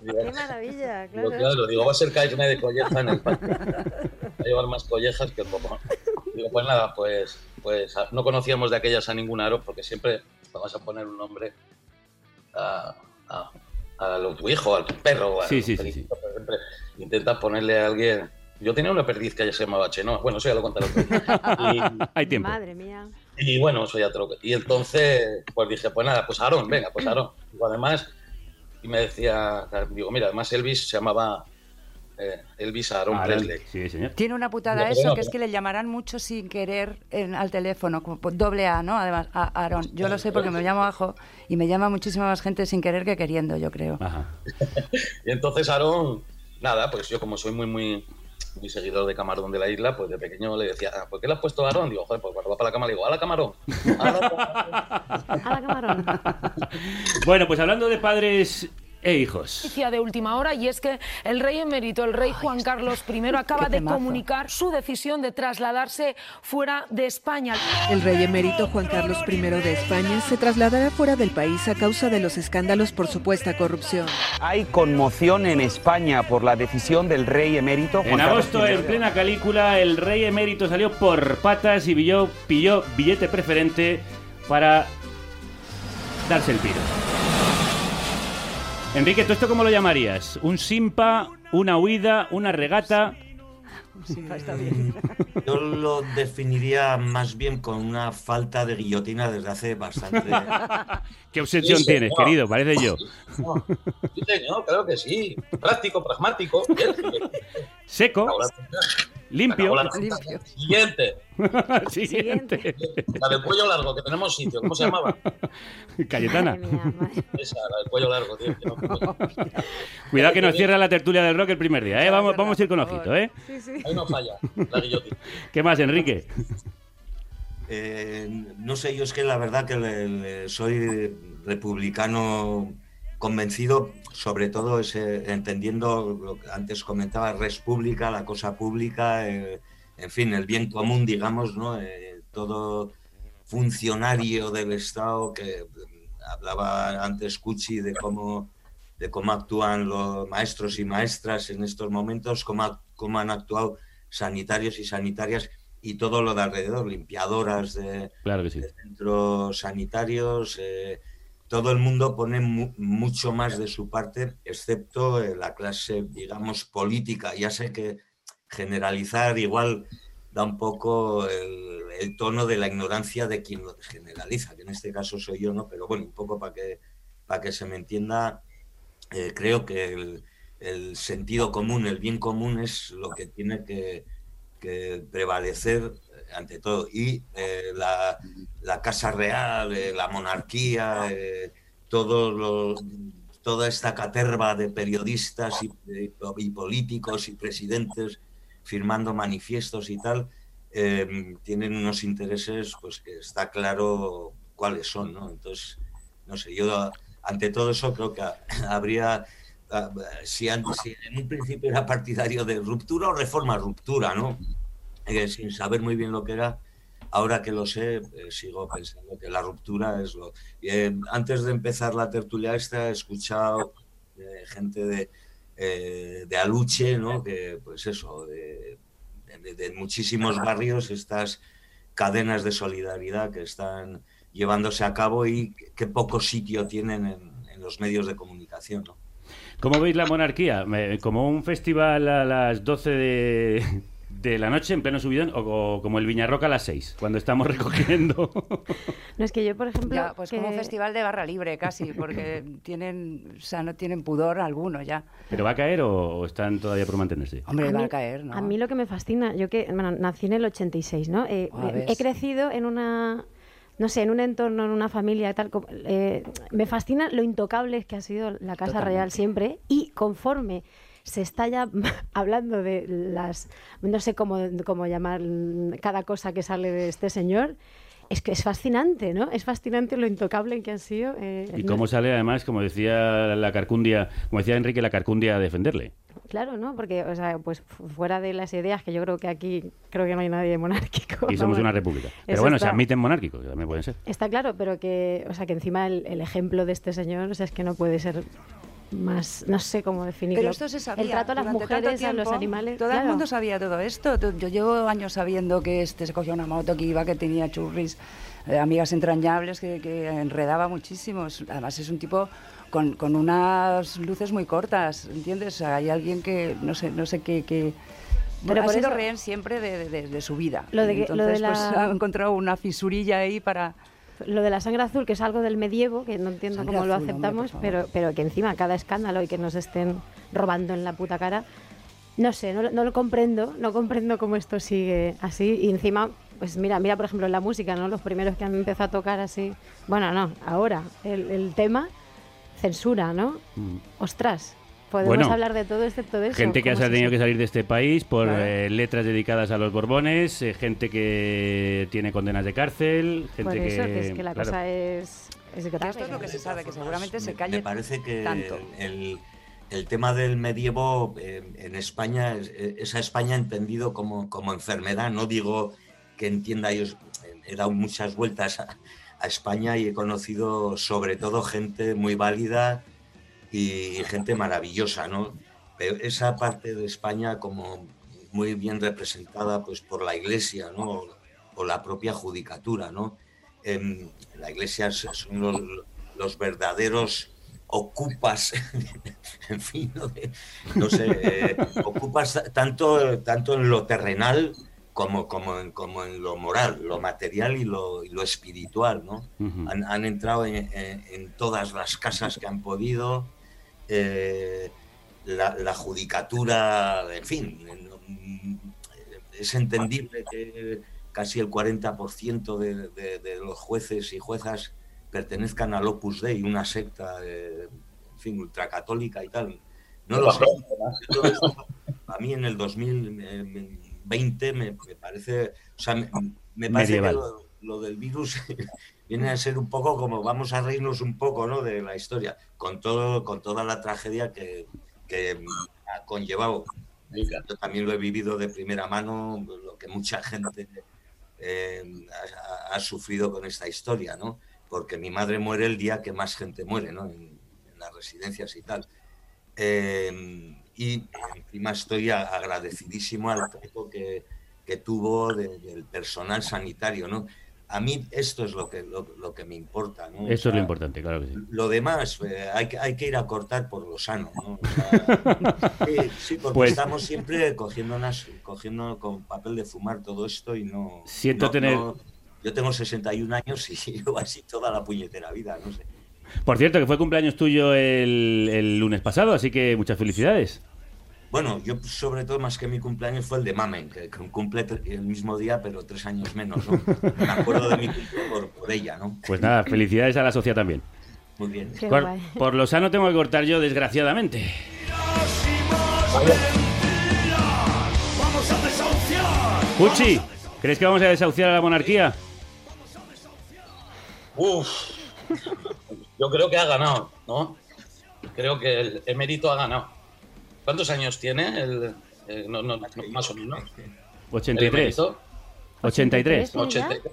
Speaker 24: Digo,
Speaker 25: ¡Qué maravilla!
Speaker 24: Digo,
Speaker 25: Claro.
Speaker 24: claro, digo, va a ser Carmen de Colleja en el parque. Va a llevar más collejas que el popón. Digo, pues nada, pues, pues no conocíamos de aquellas a ningún aro porque siempre vamos a poner un nombre a, a, a lo- tu hijo, a tu perro, a
Speaker 1: Sí, sí, sí,
Speaker 24: periquito, pero siempre intentas ponerle a alguien. Yo tenía una perdiz que ya se llamaba Chenoa. Bueno, eso ya lo contaré. otro día.
Speaker 1: Hay tiempo.
Speaker 25: Madre mía.
Speaker 24: Y, y bueno, eso ya te lo- Y entonces, pues dije, pues nada, pues Aarón, venga, pues Aarón. Digo, además, y me decía, digo, mira, además Elvis se llamaba Elvis Aaron
Speaker 1: Aarón,
Speaker 24: Presley.
Speaker 1: Sí, señor.
Speaker 26: Tiene una putada
Speaker 24: No,
Speaker 26: eso,
Speaker 24: no,
Speaker 26: que es que le llamarán mucho sin querer en- al teléfono, como por doble A, ¿no? Además, a Aarón. Yo lo sé porque me llamo Ajo y me llama muchísima más gente sin querer que queriendo, yo creo.
Speaker 24: Y entonces Aarón, nada, pues yo como soy muy, muy, muy seguidor de Camarón de la isla, pues de pequeño le decía, ah, ¿por qué le has puesto Aarón? Digo, joder, pues cuando va para la cama le digo, ¡Hala, Camarón!
Speaker 1: Bueno, pues hablando de padres e hijos.
Speaker 31: noticia de última hora y es que el rey emérito, el rey Juan Carlos I, acaba de comunicar su decisión de trasladarse fuera de España.
Speaker 32: El rey emérito Juan Carlos I de España se trasladará fuera del país a causa de los escándalos por supuesta corrupción.
Speaker 33: Hay conmoción en España por la decisión del rey emérito Juan
Speaker 1: En
Speaker 33: Carlos
Speaker 1: agosto,
Speaker 33: I.
Speaker 1: en plena calícula, el rey emérito salió por patas y pilló, pilló billete preferente para darse el piro. Enrique, ¿tú esto cómo lo llamarías? ¿Un simpa, una huida, una regata?
Speaker 27: Yo lo definiría más bien con una falta de guillotina desde hace bastante.
Speaker 1: ¿Qué obsesión
Speaker 24: Sí,
Speaker 1: tienes, querido? Parece yo.
Speaker 24: Sí, señor, claro que sí. Práctico, pragmático. Bien.
Speaker 1: Seco, limpio.
Speaker 24: Nota. Siguiente.
Speaker 1: Siguiente.
Speaker 24: La del cuello largo, que tenemos sitio. ¿Cómo se llamaba?
Speaker 1: Cayetana.
Speaker 24: Esa, la del cuello largo, tío. que no-
Speaker 1: Cuidado que nos cierra la tertulia del rock el primer día, ¿eh? Vamos, vamos a ir con ojito, ¿eh?
Speaker 24: Ahí no falla, la guillotina.
Speaker 1: ¿Qué más, Enrique?
Speaker 27: Eh, no sé, yo es que la verdad que le- le- soy republicano convencido, sobre todo ese- entendiendo lo que antes comentaba, res pública, la cosa pública, eh, en fin, el bien común, digamos, ¿no? Eh, todo funcionario del Estado que mm, hablaba antes Cuchi de cómo de cómo actúan los maestros y maestras en estos momentos, cómo, cómo han actuado sanitarios y sanitarias y todo lo de alrededor, limpiadoras de,
Speaker 1: Claro
Speaker 27: centros sanitarios, eh, todo el mundo pone mu- mucho más de su parte, excepto eh, la clase, digamos, política. Ya sé que generalizar igual da un poco el, tono de la ignorancia de quien lo generaliza, que en este caso soy yo, ¿no? Pero bueno, un poco para que, para que se me entienda, eh, creo que el, sentido común, el bien común es lo que tiene que, prevalecer eh, ante todo. Y eh, la, la Casa Real, la monarquía, todo lo- toda esta caterva de periodistas y políticos y presidentes firmando manifiestos y tal, eh, tienen unos intereses pues que está claro cuáles son, ¿no? Entonces, no sé, yo ante todo eso creo que habría, ah, si, en un principio era partidario de ruptura o reforma ruptura, ¿no? Eh, sin saber muy bien lo que era, ahora que lo sé, eh, sigo pensando que la ruptura es lo... Antes de empezar la tertulia esta he escuchado gente de, eh, de Aluche, ¿no? Que pues eso, de, de- de muchísimos barrios, estas cadenas de solidaridad que están llevándose a cabo y qué poco sitio tienen en, en los medios de comunicación, ¿no?
Speaker 1: ¿Cómo veis la monarquía? ¿Como un festival a las 12 de, de la noche en pleno subidón o, co- como el Viñarroca a las 6, cuando estamos recogiendo?
Speaker 25: No, es que yo, por ejemplo...
Speaker 26: Ya, pues como un festival de barra libre casi, porque tienen, o sea, no tienen pudor alguno ya.
Speaker 1: ¿Pero va a caer o, están todavía por mantenerse?
Speaker 26: Hombre,
Speaker 25: A
Speaker 26: va
Speaker 25: mí-
Speaker 26: a caer, ¿no?
Speaker 25: A mí lo que me fascina, yo que bueno, nací en el 86, ¿no? Eh, he crecido en una, no sé, en un entorno, en una familia tal. como- eh, me fascina lo intocable que ha sido la Casa Real siempre y conforme se está ya hablando de las, no sé cómo, cómo llamar cada cosa que sale de este señor. Es que es fascinante, ¿no? Es fascinante lo intocable que han sido. eh,
Speaker 1: ¿Y cómo sale además, como decía la Carcundia, como decía Enrique, la Carcundia a defenderle?
Speaker 25: Claro, ¿no? Porque, o sea, pues fu- fuera de las ideas, que yo creo que aquí creo que no hay nadie monárquico.
Speaker 1: Y somos una república. Pero
Speaker 25: Eso
Speaker 1: bueno, se admiten monárquicos, que también pueden ser.
Speaker 25: Está claro, pero que, o sea, que encima el, el ejemplo de este señor, o sea, es que no puede ser más, no sé cómo definirlo.
Speaker 26: Pero esto se sabía.
Speaker 25: El trato a las
Speaker 26: durante
Speaker 25: mujeres, a los
Speaker 26: tiempo,
Speaker 25: animales.
Speaker 26: Todo
Speaker 25: claro.
Speaker 26: el mundo sabía todo esto. Yo llevo años sabiendo que este se cogía una moto, que iba, que tenía churris, eh, amigas entrañables, que, que enredaba muchísimo. Además es un tipo con, con unas luces muy cortas, ¿entiendes? O sea, hay alguien que no sé, no sé qué... qué-
Speaker 25: Pero
Speaker 26: ha
Speaker 25: por
Speaker 26: sido
Speaker 25: eso-
Speaker 26: rehén siempre de, de- de su vida.
Speaker 25: Lo de que- lo de
Speaker 26: Entonces, pues,
Speaker 25: la-
Speaker 26: ha encontrado una fisurilla ahí para...
Speaker 25: Lo de la sangre azul, que es algo del medievo, que no entiendo
Speaker 26: Sangre
Speaker 25: cómo lo
Speaker 26: azul,
Speaker 25: aceptamos, pero, pero que encima cada escándalo y que nos estén robando en la puta cara, no sé, no, lo- no lo comprendo, no comprendo cómo esto sigue así. Y encima, pues mira, mira por ejemplo en la música, ¿no? Los primeros que han empezado a tocar así, bueno, no, ahora, el, el tema, censura, ¿no? Ostras, podemos
Speaker 1: Bueno,
Speaker 25: hablar de todo excepto de eso.
Speaker 1: Gente que ha
Speaker 25: ¿Cómo es
Speaker 1: tenido que salir de este país por
Speaker 25: Claro.
Speaker 1: eh, letras dedicadas a los Borbones, eh, gente que tiene condenas de cárcel, gente
Speaker 25: Por eso,
Speaker 1: que...
Speaker 25: que es que la
Speaker 1: claro.
Speaker 25: cosa es, es grave.
Speaker 26: Esto es lo que se sabe, que seguramente se
Speaker 27: Me-
Speaker 26: calle
Speaker 27: Me parece que
Speaker 26: tanto.
Speaker 27: el, el tema del medievo eh, en España, es- eh, esa España entendido como, como enfermedad, no digo que entienda yo, he dado muchas vueltas a, a España y he conocido sobre todo gente muy válida y, gente maravillosa, ¿no? Pero esa parte de España como muy bien representada pues por la Iglesia, ¿no? O, la propia judicatura, ¿no? Em, la Iglesia son los, los verdaderos ocupas, en fin, no, no sé, eh, ocupas tanto, tanto en lo terrenal como, como, en, como en lo moral, lo material y lo, y lo espiritual, ¿no?
Speaker 1: Ujú.
Speaker 27: Han, han entrado en, en- en todas las casas que han podido, eh, la, la judicatura, en fin, es entendible que casi el 40% de, de- de los jueces y juezas pertenezcan al Opus Dei, una secta, eh, en fin, ultracatólica y tal. No lo sé. A mí en el 2020 me, me parece, o sea, me, me parece
Speaker 1: Medieval.
Speaker 27: que lo, lo del virus viene a ser un poco como vamos a reírnos un poco, ¿no? De la historia, con todo, con toda la tragedia que, que ha conllevado. Yo también lo he vivido de primera mano, lo que mucha gente eh, ha, ha sufrido con esta historia, ¿no? Porque mi madre muere el día que más gente muere, ¿no? En, en las residencias y tal. Eh, y encima estoy agradecidísimo al trato que, que tuvo de- del personal sanitario, ¿no? A mí esto es lo que, lo, lo que me importa, ¿no? O
Speaker 1: Eso es lo
Speaker 27: sea,
Speaker 1: importante, claro que sí.
Speaker 27: Lo demás, eh, hay, que, hay que ir a cortar por lo sano, ¿no? O sea, sí, sí, porque
Speaker 1: Pues-
Speaker 27: estamos siempre cogiéndonos, cogiendo con papel de fumar todo esto y no...
Speaker 1: Siento
Speaker 27: no-
Speaker 1: tener-
Speaker 27: no- yo tengo 61 años y llevo así toda la puñetera vida, no sé.
Speaker 1: Por cierto, que fue cumpleaños tuyo el, el lunes pasado, así que muchas felicidades.
Speaker 27: Bueno, yo sobre todo más que mi cumpleaños fue el de Mamen, que, que cumple el mismo día pero tres años menos, ¿no? Me acuerdo de mi cumple por, por ella, ¿no?
Speaker 1: Pues nada, felicidades a la sociedad también.
Speaker 27: Muy bien.
Speaker 1: Por, por lo sano tengo que cortar yo, desgraciadamente.
Speaker 9: Vamos a desahuciar.
Speaker 1: Puchi, ¿crees que vamos a desahuciar a la monarquía?
Speaker 24: Uf. yo creo que ha ganado, ¿no? Creo que el emérito ha ganado. ¿Cuántos años tiene? El, eh, no, no, no, más o menos. El
Speaker 1: 83.
Speaker 24: emérito.
Speaker 1: 83.
Speaker 24: 83,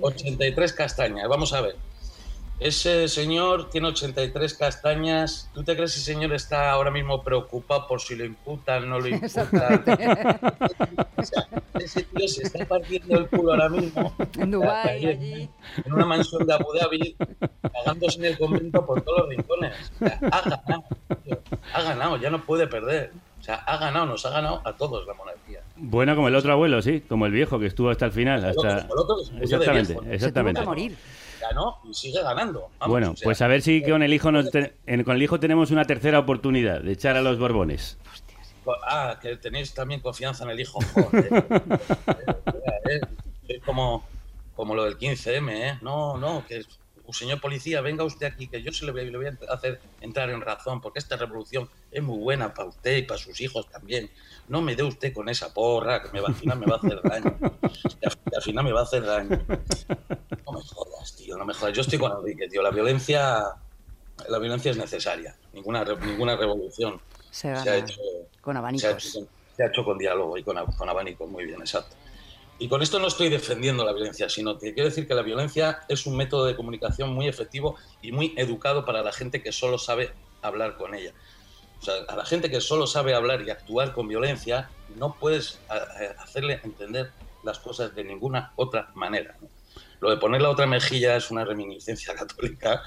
Speaker 24: 83 castañas. Vamos a ver. Ese señor tiene 83 castañas. ¿Tú te crees que ese señor está ahora mismo preocupado por si lo imputan, no lo imputan? O sea, ese tío se está partiendo el culo ahora mismo.
Speaker 26: En Dubái, allí.
Speaker 24: En una mansión de Abu Dhabi, cagándose en el convento por todos los rincones. O sea, ha ganado. tío. Ha ganado, ya no puede perder. O sea, ha ganado, nos ha ganado a todos la monarquía.
Speaker 1: Bueno, como el otro abuelo, sí, como el viejo que estuvo hasta el final. Hasta...
Speaker 24: Como el otro que se murió de
Speaker 1: Exactamente,
Speaker 24: viejo.
Speaker 1: exactamente.
Speaker 24: Ganó y sigue ganando. Vamos,
Speaker 1: Bueno,
Speaker 24: o sea,
Speaker 1: pues a ver si con el hijo nos te- en- con el hijo tenemos una tercera oportunidad de echar a los Borbones.
Speaker 24: Ah, que tenéis también confianza en el hijo. Joder. Eh, eh, Es como, como lo del 15M, ¿eh? No, no, que es- "Uh, señor policía, venga usted aquí, que yo se le voy, le voy a hacer entrar en razón, porque esta revolución es muy buena para usted y para sus hijos también. No me dé usted con esa porra, que me va, al final me va a hacer daño. Que al, final me va a hacer daño. No me jodas, tío, no me jodas. Yo estoy con Enrique, tío. La violencia, la violencia es necesaria. Ninguna, ninguna revolución
Speaker 26: Se
Speaker 24: ha hecho
Speaker 26: con
Speaker 24: se ha,
Speaker 26: abanicos.
Speaker 24: hecho, se ha hecho con diálogo y con, con abanicos, muy bien, exacto. Y con esto no estoy defendiendo la violencia, sino que quiero decir que la violencia es un método de comunicación muy efectivo y muy educado para la gente que solo sabe hablar con ella. O sea, a la gente que solo sabe hablar y actuar con violencia, no puedes hacerle entender las cosas de ninguna otra manera. ¿no? Lo de poner la otra mejilla es una reminiscencia católica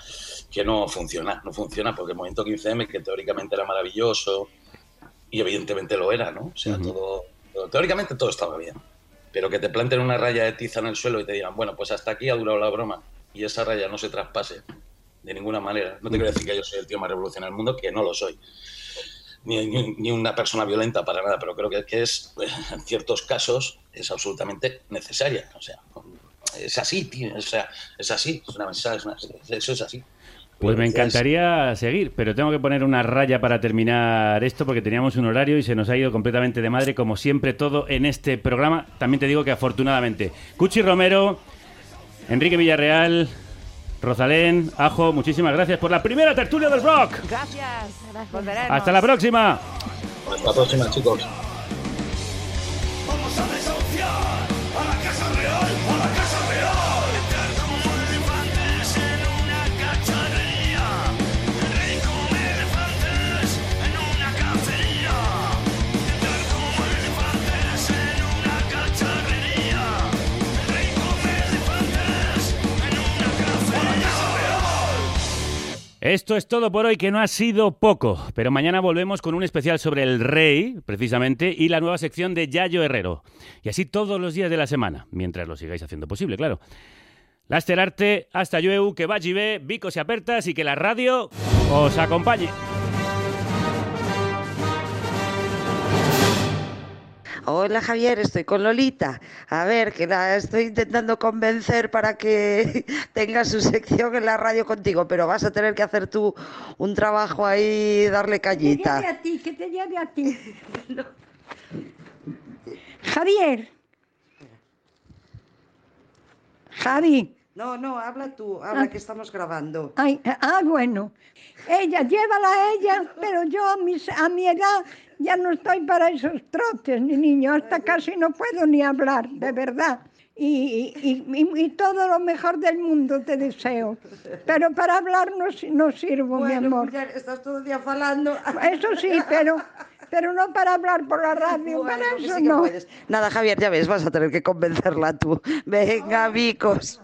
Speaker 24: que no funciona, no funciona porque el movimiento 15M, que teóricamente era maravilloso, y evidentemente lo era, ¿no? O sea, todo- teóricamente todo estaba bien, pero que te planten una raya de tiza en el suelo y te digan, bueno, pues hasta aquí ha durado la broma y esa raya no se traspase de ninguna manera. No te quiero decir que yo soy el tío más revolucionario del mundo, que no lo soy. Ni, ni- ni una persona violenta para nada, pero creo que, que es, en ciertos casos, es absolutamente necesaria. O sea, es así, tío. O sea, es así. Es una, es una- eso es así.
Speaker 1: Pues me encantaría seguir, pero tengo que poner una raya para terminar esto porque teníamos un horario y se nos ha ido completamente de madre, como siempre todo en este programa. También te digo que afortunadamente. Cuchi Romero, Enrique Villarreal, Rosalén, Ajo, muchísimas gracias por la primera tertulia del rock.
Speaker 26: Gracias. Volveremos.
Speaker 1: Hasta la próxima.
Speaker 24: Hasta la próxima, chicos.
Speaker 1: Esto es todo por hoy, que no ha sido poco, pero mañana volvemos con un especial sobre el rey, precisamente, y la nueva sección de Yayo Herrero. Y así todos los días de la semana, mientras lo sigáis haciendo posible, claro. Laster Arte, hasta llueu, que vagi bé, bicos y apertas y que la radio os acompañe.
Speaker 2: Hola Javier, estoy con Lolita. A ver, que la estoy intentando convencer para que tenga su sección en la radio contigo, pero vas a tener que hacer tú un trabajo ahí, darle
Speaker 34: Que te lleve
Speaker 2: cañita.
Speaker 34: a ti, que te lleve a ti. Javier. Javi.
Speaker 2: No, no, habla tú, habla
Speaker 34: Ah.
Speaker 2: que estamos grabando.
Speaker 34: Ay, ah, bueno. Ella, llévala a ella, pero yo a, mis, a mi edad ya no estoy para esos trotes, ni niño. Hasta casi no puedo ni hablar, de verdad. Y, y- y- y todo lo mejor del mundo te deseo. Pero para hablar no, no sirvo, mi amor.
Speaker 2: mujer, estás todo el día falando.
Speaker 34: Eso sí, pero, pero no para hablar por la radio,
Speaker 2: Bueno,
Speaker 34: para eso
Speaker 2: sí
Speaker 34: no.
Speaker 2: puedes. Nada, Javier, ya ves, vas a tener que convencerla tú. Venga, Vicos.